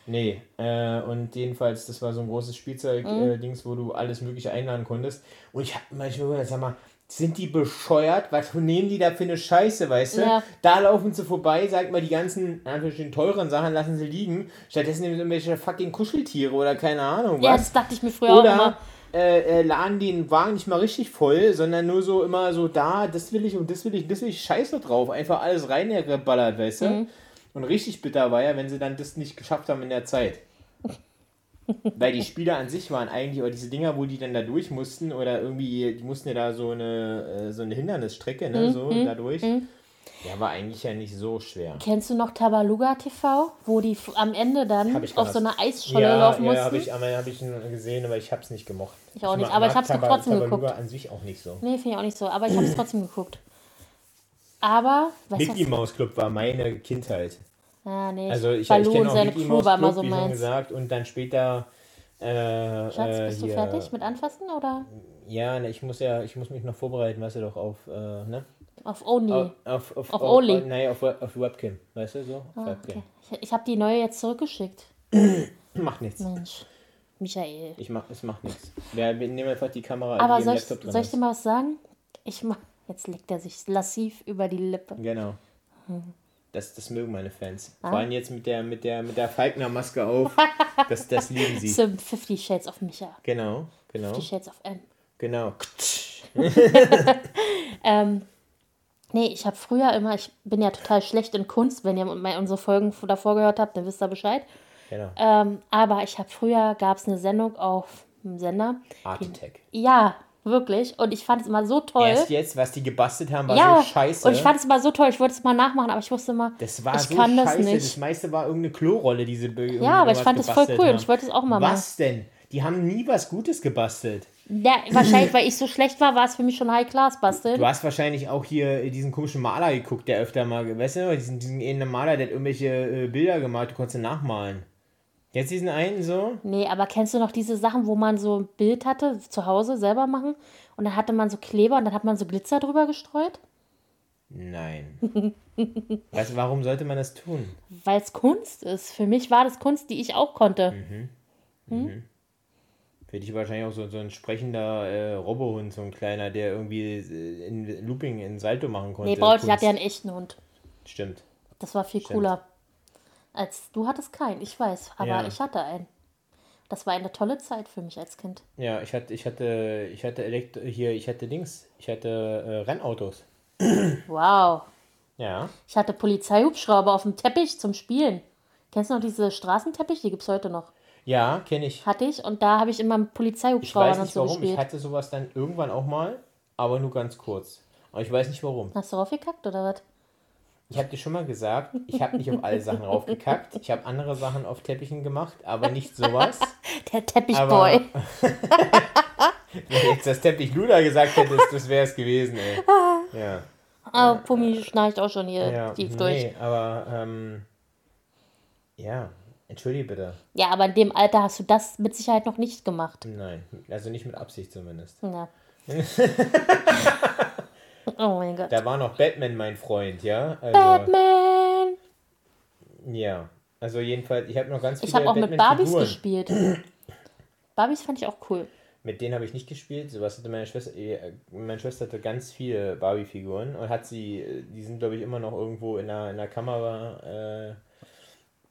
Nee, äh, und jedenfalls, das war so ein großes Spielzeug-Dings, äh, Dings, wo du alles Mögliche einladen konntest. Und ich hab manchmal gedacht, sag mal, sind die bescheuert? Was nehmen die da für eine Scheiße, weißt du? Ja. Da laufen sie vorbei, sag mal, die ganzen, den teuren Sachen lassen sie liegen. Stattdessen nehmen sie irgendwelche fucking Kuscheltiere oder keine Ahnung Ja, was. das dachte ich mir früher auch Oder immer. Äh, äh, laden den Wagen nicht mal richtig voll, sondern nur so immer so da, das will ich und das will ich, das will ich, scheiße drauf. Einfach alles reingeballert, weißt du? Mhm. Und richtig bitter war ja, wenn sie dann das nicht geschafft haben in der Zeit. <laughs> Weil die Spieler an sich waren eigentlich, oder diese Dinger, wo die dann da durch mussten, oder irgendwie, die mussten ja da so eine, äh, so eine Hindernisstrecke, Mhm, ne, so da durch. Ja, war eigentlich ja nicht so schwer. Kennst du noch Tabaluga TV, wo die am Ende dann ich auf so einer Eisscholle ja, laufen ja, mussten? habe ich, hab ich gesehen, aber ich habe es nicht gemocht. Ich auch nicht, mag- aber ich hab's Taba- trotzdem Tabaluga geguckt. an sich auch nicht so. Nee, finde ich auch nicht so, aber ich habe es trotzdem geguckt. Aber, du Mickey was? Mouse Club war meine Kindheit. Ja, nee. Also ich, ich Baloo kenne und auch seine Mickey Crew war immer so meins. gesagt. Und dann später äh, Schatz, äh, bist du fertig mit Anfassen oder Ja, ne, ich muss ja, ich muss mich noch vorbereiten, weißt du doch, auf, äh, ne? Auf Only? Auf, auf, auf, Auf. Auf, nein, auf, auf Webcam, weißt du so? Ah, Webcam. okay. Ich, ich habe die neue jetzt zurückgeschickt. <clears throat> Macht nichts. Mensch, Michael. Ich mach, es macht nichts. Wir, nehmen einfach die Kamera, Aber soll ich, soll ich ist. dir mal was sagen? Ich mach, jetzt leckt er sich lassiv über die Lippe. Genau. Hm. Das, das mögen meine Fans. Ah. Vor allem jetzt mit der, mit der, mit der Falkner-Maske auf. das, das lieben sie. So 50 Shades of Micha. Genau, genau, 50 Shades of M. genau. <laughs> <laughs> Nee, ich habe früher immer, ich bin ja total schlecht in Kunst. Wenn ihr mal unsere Folgen davor gehört habt, dann wisst ihr Bescheid. genau. Ähm, aber ich habe früher, gab es eine Sendung auf dem Sender. Attack. Ja, wirklich. Und ich fand es immer so toll. Erst jetzt, was die gebastelt haben, war ja, so scheiße. und ich fand es immer so toll. Ich wollte es mal nachmachen, aber ich wusste immer, das war ich so kann scheiße. das nicht. Das meiste war irgendeine Klorolle, diese Ja, aber ich fand das voll cool und ich wollte es auch mal machen. Was denn? Die haben nie was Gutes gebastelt. Ja, wahrscheinlich, weil ich so schlecht war, war es für mich schon High Class basteln. Du hast wahrscheinlich auch hier diesen komischen Maler geguckt, der öfter mal, weißt du, diesen, diesen einen Maler, der hat irgendwelche äh, Bilder gemalt, du konntest ihn nachmalen. Jetzt diesen einen so? Nee, aber kennst du noch diese Sachen, wo man so ein Bild hatte, zu Hause selber machen? Und dann hatte man so Kleber und dann hat man so Glitzer drüber gestreut? Nein. <laughs> weißt du, warum sollte man das tun? Weil es Kunst ist. Für mich war das Kunst, die ich auch konnte. Für dich wahrscheinlich auch so, so ein sprechender äh, Robohund, so ein kleiner, der irgendwie äh, in Looping in Salto machen konnte. Nee, braucht, ich hatte ja einen echten Hund. Stimmt. Das war viel Stimmt. cooler. Als du hattest keinen, ich weiß, aber Ja. ich hatte einen. Das war eine tolle Zeit für mich als Kind. Ja, ich hatte, ich hatte, ich hatte Elektro hier, ich hatte Dings, ich hatte äh, Rennautos. Wow. Ja. Ich hatte Polizeihubschrauber auf dem Teppich zum Spielen. Kennst du noch diese Straßenteppich? Die gibt es heute noch. Ja, kenne ich. Hatte ich und da habe ich immer Ich Polizeihubschrauber weiß und nicht so warum. Ich gespielt. hatte sowas dann irgendwann auch mal, aber nur ganz kurz. Aber ich weiß nicht warum. Hast du raufgekackt oder was? Ich habe dir schon mal gesagt, ich habe nicht auf alle Sachen raufgekackt. Ich habe andere Sachen auf Teppichen gemacht, aber nicht sowas. <laughs> Der Teppichboy. Aber- <laughs> Wenn du jetzt das Teppich Luda gesagt hättest, das wäre es gewesen, ey. Ja. Ah, Pummi schnarcht auch schon hier ja. tief durch. Nee, aber ähm, ja, entschuldige bitte. Ja, aber in dem Alter hast du das mit Sicherheit noch nicht gemacht. Nein, also nicht mit Absicht zumindest. Ja. <laughs> oh mein Gott. Da war noch Batman mein Freund, ja. Also, Batman! Ja. Also jedenfalls, ich habe noch ganz viele Ich habe auch mit Barbies gespielt. <clears throat> Barbies fand ich auch cool. Mit denen habe ich nicht gespielt. Sowas hatte meine Schwester. eh, Meine Schwester hatte ganz viele Barbie-Figuren und hat sie. äh, Die sind, glaube ich, immer noch irgendwo in der, in der Kamera. Äh,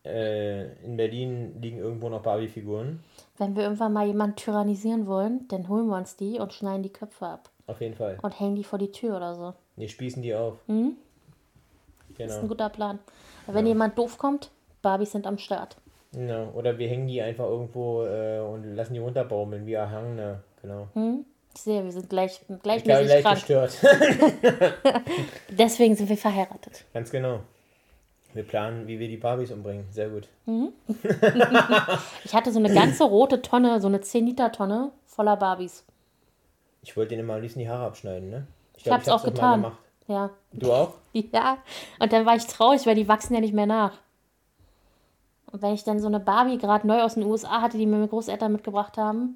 äh, in Berlin liegen irgendwo noch Barbie-Figuren. Wenn wir irgendwann mal jemanden tyrannisieren wollen, dann holen wir uns die und schneiden die Köpfe ab. Auf jeden Fall. Und hängen die vor die Tür oder so. Die spießen die auf. Das ist ein Genau. guter Plan. Wenn jemand doof kommt, Barbies sind am Start. genau. Oder wir hängen die einfach irgendwo äh, und lassen die runterbaumeln wie Erhangene. Genau. Ich sehe, wir sind gleich, Ich glaube, gleichmäßig leicht krank. gestört. <laughs> <laughs> Deswegen sind wir verheiratet. Ganz genau. Wir planen, wie wir die Barbies umbringen. Sehr gut. <laughs> Ich hatte so eine ganze rote Tonne, so eine 10-Liter-Tonne voller Barbies. Ich wollte denen immer am liebsten die Haare abschneiden, ne? Ich hab's auch mal getan. gemacht. Ja. Du auch? <laughs> Ja. Und dann war ich traurig, weil die wachsen ja nicht mehr nach. Und wenn ich dann so eine Barbie gerade neu aus den USA hatte, die mir meine Großeltern mitgebracht haben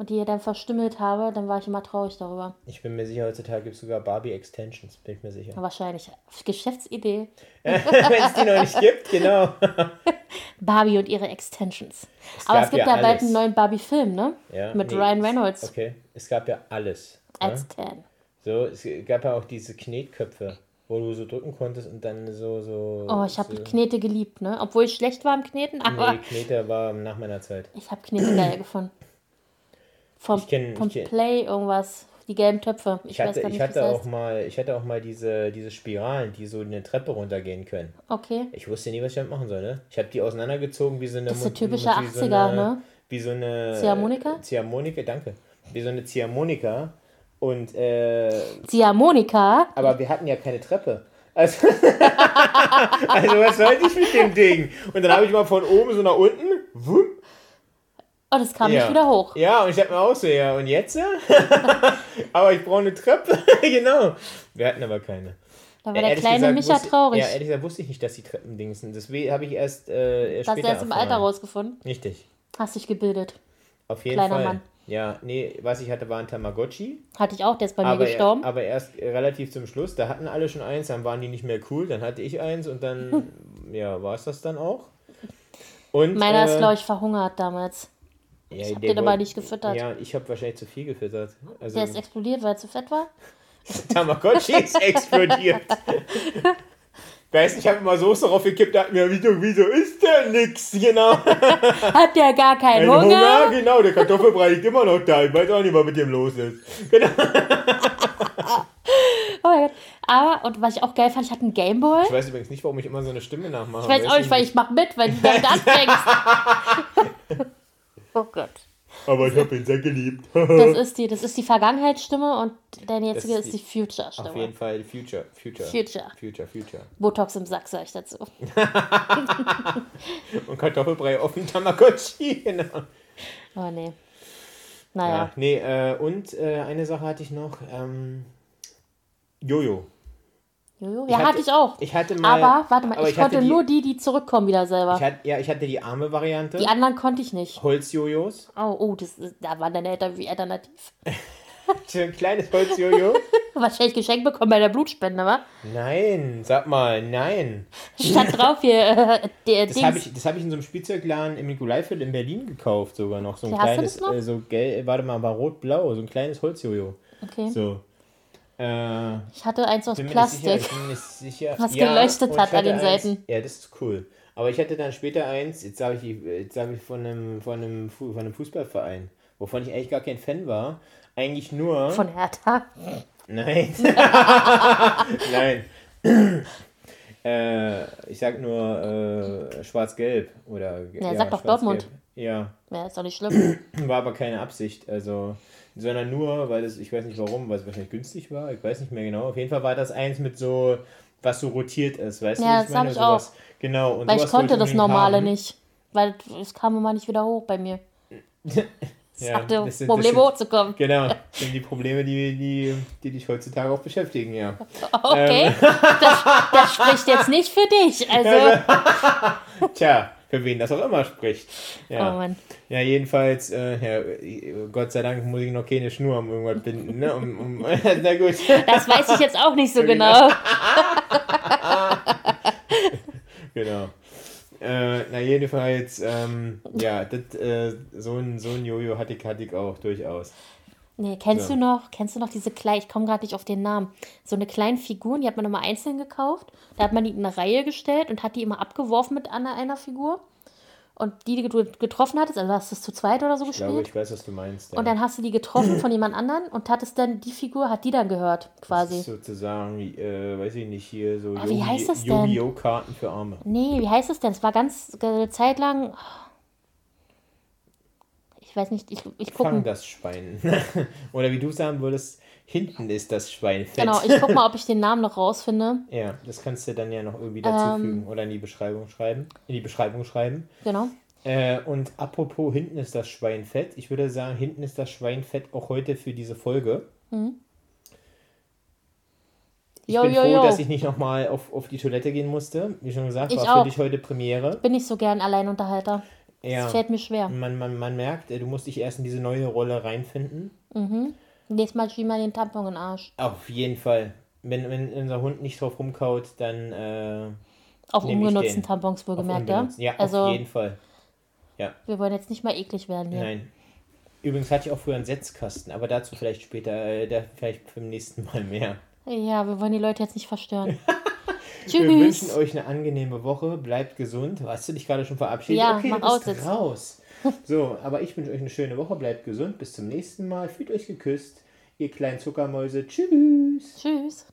und die dann verstümmelt habe, dann war ich immer traurig darüber. Ich bin mir sicher, heutzutage gibt es sogar Barbie-Extensions, bin ich mir sicher. Wahrscheinlich. Geschäftsidee. <laughs> Wenn es die noch nicht gibt, genau. <laughs> Barbie und ihre Extensions. Aber gab es gibt ja ja, bald einen neuen Barbie-Film, ne? Ja, Mit nee, Ryan es- Reynolds Okay, es gab ja alles. Ne? als Ken. So, es gab ja auch diese Knetköpfe, wo du so drücken konntest und dann so. so Oh, ich habe so, Knete geliebt, ne? Obwohl ich schlecht war im Kneten, aber Nee, Knete war nach meiner Zeit. ich habe Knete geil gefunden. <clears throat> Vom, kenn- vom kenn- Play irgendwas. Die gelben Töpfe. Ich, Ich weiß hatte, gar nicht, ich hatte auch heißt. mal, ich hatte auch mal diese, diese Spiralen, die so eine Treppe runtergehen können. Okay. Ich wusste nie, was ich damit machen soll, ne? Ich habe die auseinandergezogen wie so eine... Das ist so typische wie so 80er, eine, ne? Wie so eine... Ziehharmonika? Ziehharmonika, danke. Wie so eine Ziehharmonika. Und, äh, Ziehharmonika. aber wir hatten ja keine Treppe. Also, <laughs> also was sollte ich mit dem Ding? Und dann habe ich mal von oben so nach unten, wupp, Und es kam ja. nicht wieder hoch. Ja, und ich dachte mir auch so, ja, und jetzt? ja? <laughs> aber ich brauche eine Treppe. <laughs> genau. Wir hatten aber keine. Da war der kleine gesagt Micha wusste, traurig. Ja, ehrlich gesagt wusste ich nicht, dass die Treppendings sind. Deswegen habe ich erst äh, erst Hast du später erst im Alter rausgefunden? Richtig. Hast dich gebildet. Auf jeden Kleiner Fall. Mann. Ja, nee, was ich hatte, war ein Tamagotchi. Hatte ich auch, der ist bei mir Aber, gestorben. aber erst relativ zum Schluss. Da hatten alle schon eins, dann waren die nicht mehr cool. Dann hatte ich eins und dann, <laughs> ja, war es das dann auch. Und, Meiner äh, ist, glaube ich, verhungert damals. Ja, ich hab den aber nicht gefüttert. Ja, ich habe wahrscheinlich zu viel gefüttert. Also, Der ist explodiert, weil er zu fett war. <laughs> Tamagotchi ist explodiert. <laughs> Weißt ich habe immer Soße drauf gekippt, da hat mir wieso, wieso ist der nix? Genau. Hat der gar keinen Ein Hunger? genau, der Kartoffelbrei liegt immer noch da. Ich weiß auch nicht, was mit dem los ist. Genau. <laughs> Oh mein Gott. Aber, und was ich auch geil fand, ich hatte einen Gameboy. Ich weiß übrigens nicht, warum ich immer so eine Stimme nachmache. Ich weiß auch nicht, weil ich mach mit, wenn du damit anfängst. Oh Gott. Aber ich habe ihn sehr geliebt. Das <laughs> ist die, das ist die Vergangenheitsstimme und deine jetzige Das ist ist die Auf jeden Future-Stimme. Fall Future. Future. Future. Future, Future. Botox im Sack, sag ich dazu. <laughs> Und Kartoffelbrei auf dem Tamagotchi. <laughs> Genau. Oh nee. Ja. Naja. Nee, äh, und äh, eine Sache hatte ich noch. Ähm, Jojo. Jojo. Ich Ja, hatte- hatte ich auch. Ich hatte mal. Aber, warte mal, aber ich, hatte konnte die- nur die, die zurückkommen wieder selber. Ich hatte, ja, ich hatte die arme Variante. die anderen konnte ich nicht. Holzjojos. Oh, oh, das, ist- da waren deine Eltern wie alternativ. <laughs> So ein kleines Holzjojo. <laughs> Wahrscheinlich geschenkt bekommen bei der Blutspende, wa? nein, sag mal, nein. Stand <laughs> drauf hier, äh, der Das habe ich, das hab ich in so einem Spielzeugladen im Nikolaiviertel in Berlin gekauft, sogar noch. So ein Ja, kleines, äh, so gelb, warte mal, war rot-blau, so ein kleines Holzjojo. Okay. So. Äh, Ich hatte eins aus Plastik. sicher. Was geleuchtet und hat an den eins, Seiten. Ja, das ist cool. Aber ich hatte dann später eins, jetzt sage ich, jetzt sag ich von, einem, von, einem, von einem Fußballverein, wovon ich eigentlich gar kein Fan war. Eigentlich nur. Von Hertha. Nein. <laughs> <laughs> Nein. <clears throat> äh, ich sag nur äh, schwarz-gelb oder Ja, sag doch. Dortmund. Ja, Ja, ist doch nicht schlimm. <clears throat> war aber keine Absicht, also sondern nur, weil es, ich weiß nicht warum, weil es wahrscheinlich günstig war, ich weiß nicht mehr genau. Auf jeden Fall war das eins mit so, was so rotiert ist, weißt Ja, du? wie das hab ich Sowas- Genau. Und Weil ich konnte das Normale haben. nicht. Weil es kam immer nicht wieder hoch bei mir. <laughs> Es Ja, hatte das sind- Probleme das sind- hochzukommen. Genau, <laughs> das sind die Probleme, die, die, die dich heutzutage auch beschäftigen, ja. Okay, Ähm. das, das spricht jetzt nicht für dich. <laughs> Also, Tja, für wen das auch immer spricht. oh Ja, Mann. ja jedenfalls, äh, ja, Gott sei Dank muss ich noch keine Schnur um irgendwas binden, ne? Um, um, <laughs> na gut. Das weiß ich jetzt auch nicht so <laughs> genau. <laughs> genau. Äh, na jedenfalls, ähm, ja, das, äh, so ein, so ein Jojo hatte ich, hatte ich auch durchaus. Nee, kennst So. du noch, kennst du noch diese kleinen, ich komme gerade nicht auf den Namen, so eine kleinen Figuren, die hat man immer einzeln gekauft. Da hat man die in eine Reihe gestellt und hat die immer abgeworfen mit einer, einer Figur. Und die, die du getroffen hattest, also hast du es zu zweit oder so Ich glaube, gespielt. ich weiß, was du meinst. Ja. Und dann hast du die getroffen von jemand anderen und hattest dann, die Figur hat die dann gehört, das quasi. ist sozusagen, äh, weiß ich nicht, hier so Ah, wie heißt das denn? Yu-Gi-Oh! Karten für Arme. Nee, wie heißt es denn? Es war ganz eine Zeit lang. Ich weiß nicht, ich, ich Fang gucke. das Schwein. <laughs> Oder wie du sagen würdest, hinten ist das Schwein fett. Genau, ich guck mal, ob ich den <laughs> Namen noch rausfinde. Ja, das kannst du dann ja noch Ähm. irgendwie dazufügen oder in die Beschreibung schreiben. In die Beschreibung schreiben. Genau. Äh, und apropos, hinten ist das Schwein fett. Ich würde sagen, hinten ist das Schwein fett auch heute für diese Folge. Ich Jo, bin jo, froh, jo. dass ich nicht nochmal auf, auf die Toilette gehen musste. Wie schon gesagt, Ich war auch. für dich heute Premiere. Bin nicht so gern Alleinunterhalter. Ja. Das fällt mir schwer. Man, man, man merkt, äh, du musst dich erst in diese neue Rolle reinfinden. Nächstes Mal schieb mal den Tampon in den Arsch. Auf jeden Fall. Wenn, wenn unser Hund nicht drauf rumkaut, dann äh, Auf ungenutzten. Tampons wohlgemerkt, ja? Ja, also, auf jeden Fall. wir wollen jetzt nicht mal eklig werden hier. Nein. Übrigens hatte ich auch früher einen Setzkasten, aber dazu vielleicht später, äh, da vielleicht beim nächsten Mal mehr. Ja, wir wollen die Leute jetzt nicht verstören. <laughs> Wir wünschen Tschüss. euch eine angenehme Woche, bleibt gesund. Hast du dich gerade schon verabschiedet? Ja, okay, mach du bist raus. <laughs> So, aber ich wünsche euch eine schöne Woche, bleibt gesund. Bis zum nächsten Mal. Fühlt euch geküsst, ihr kleinen Zuckermäuse. Tschüss. Tschüss.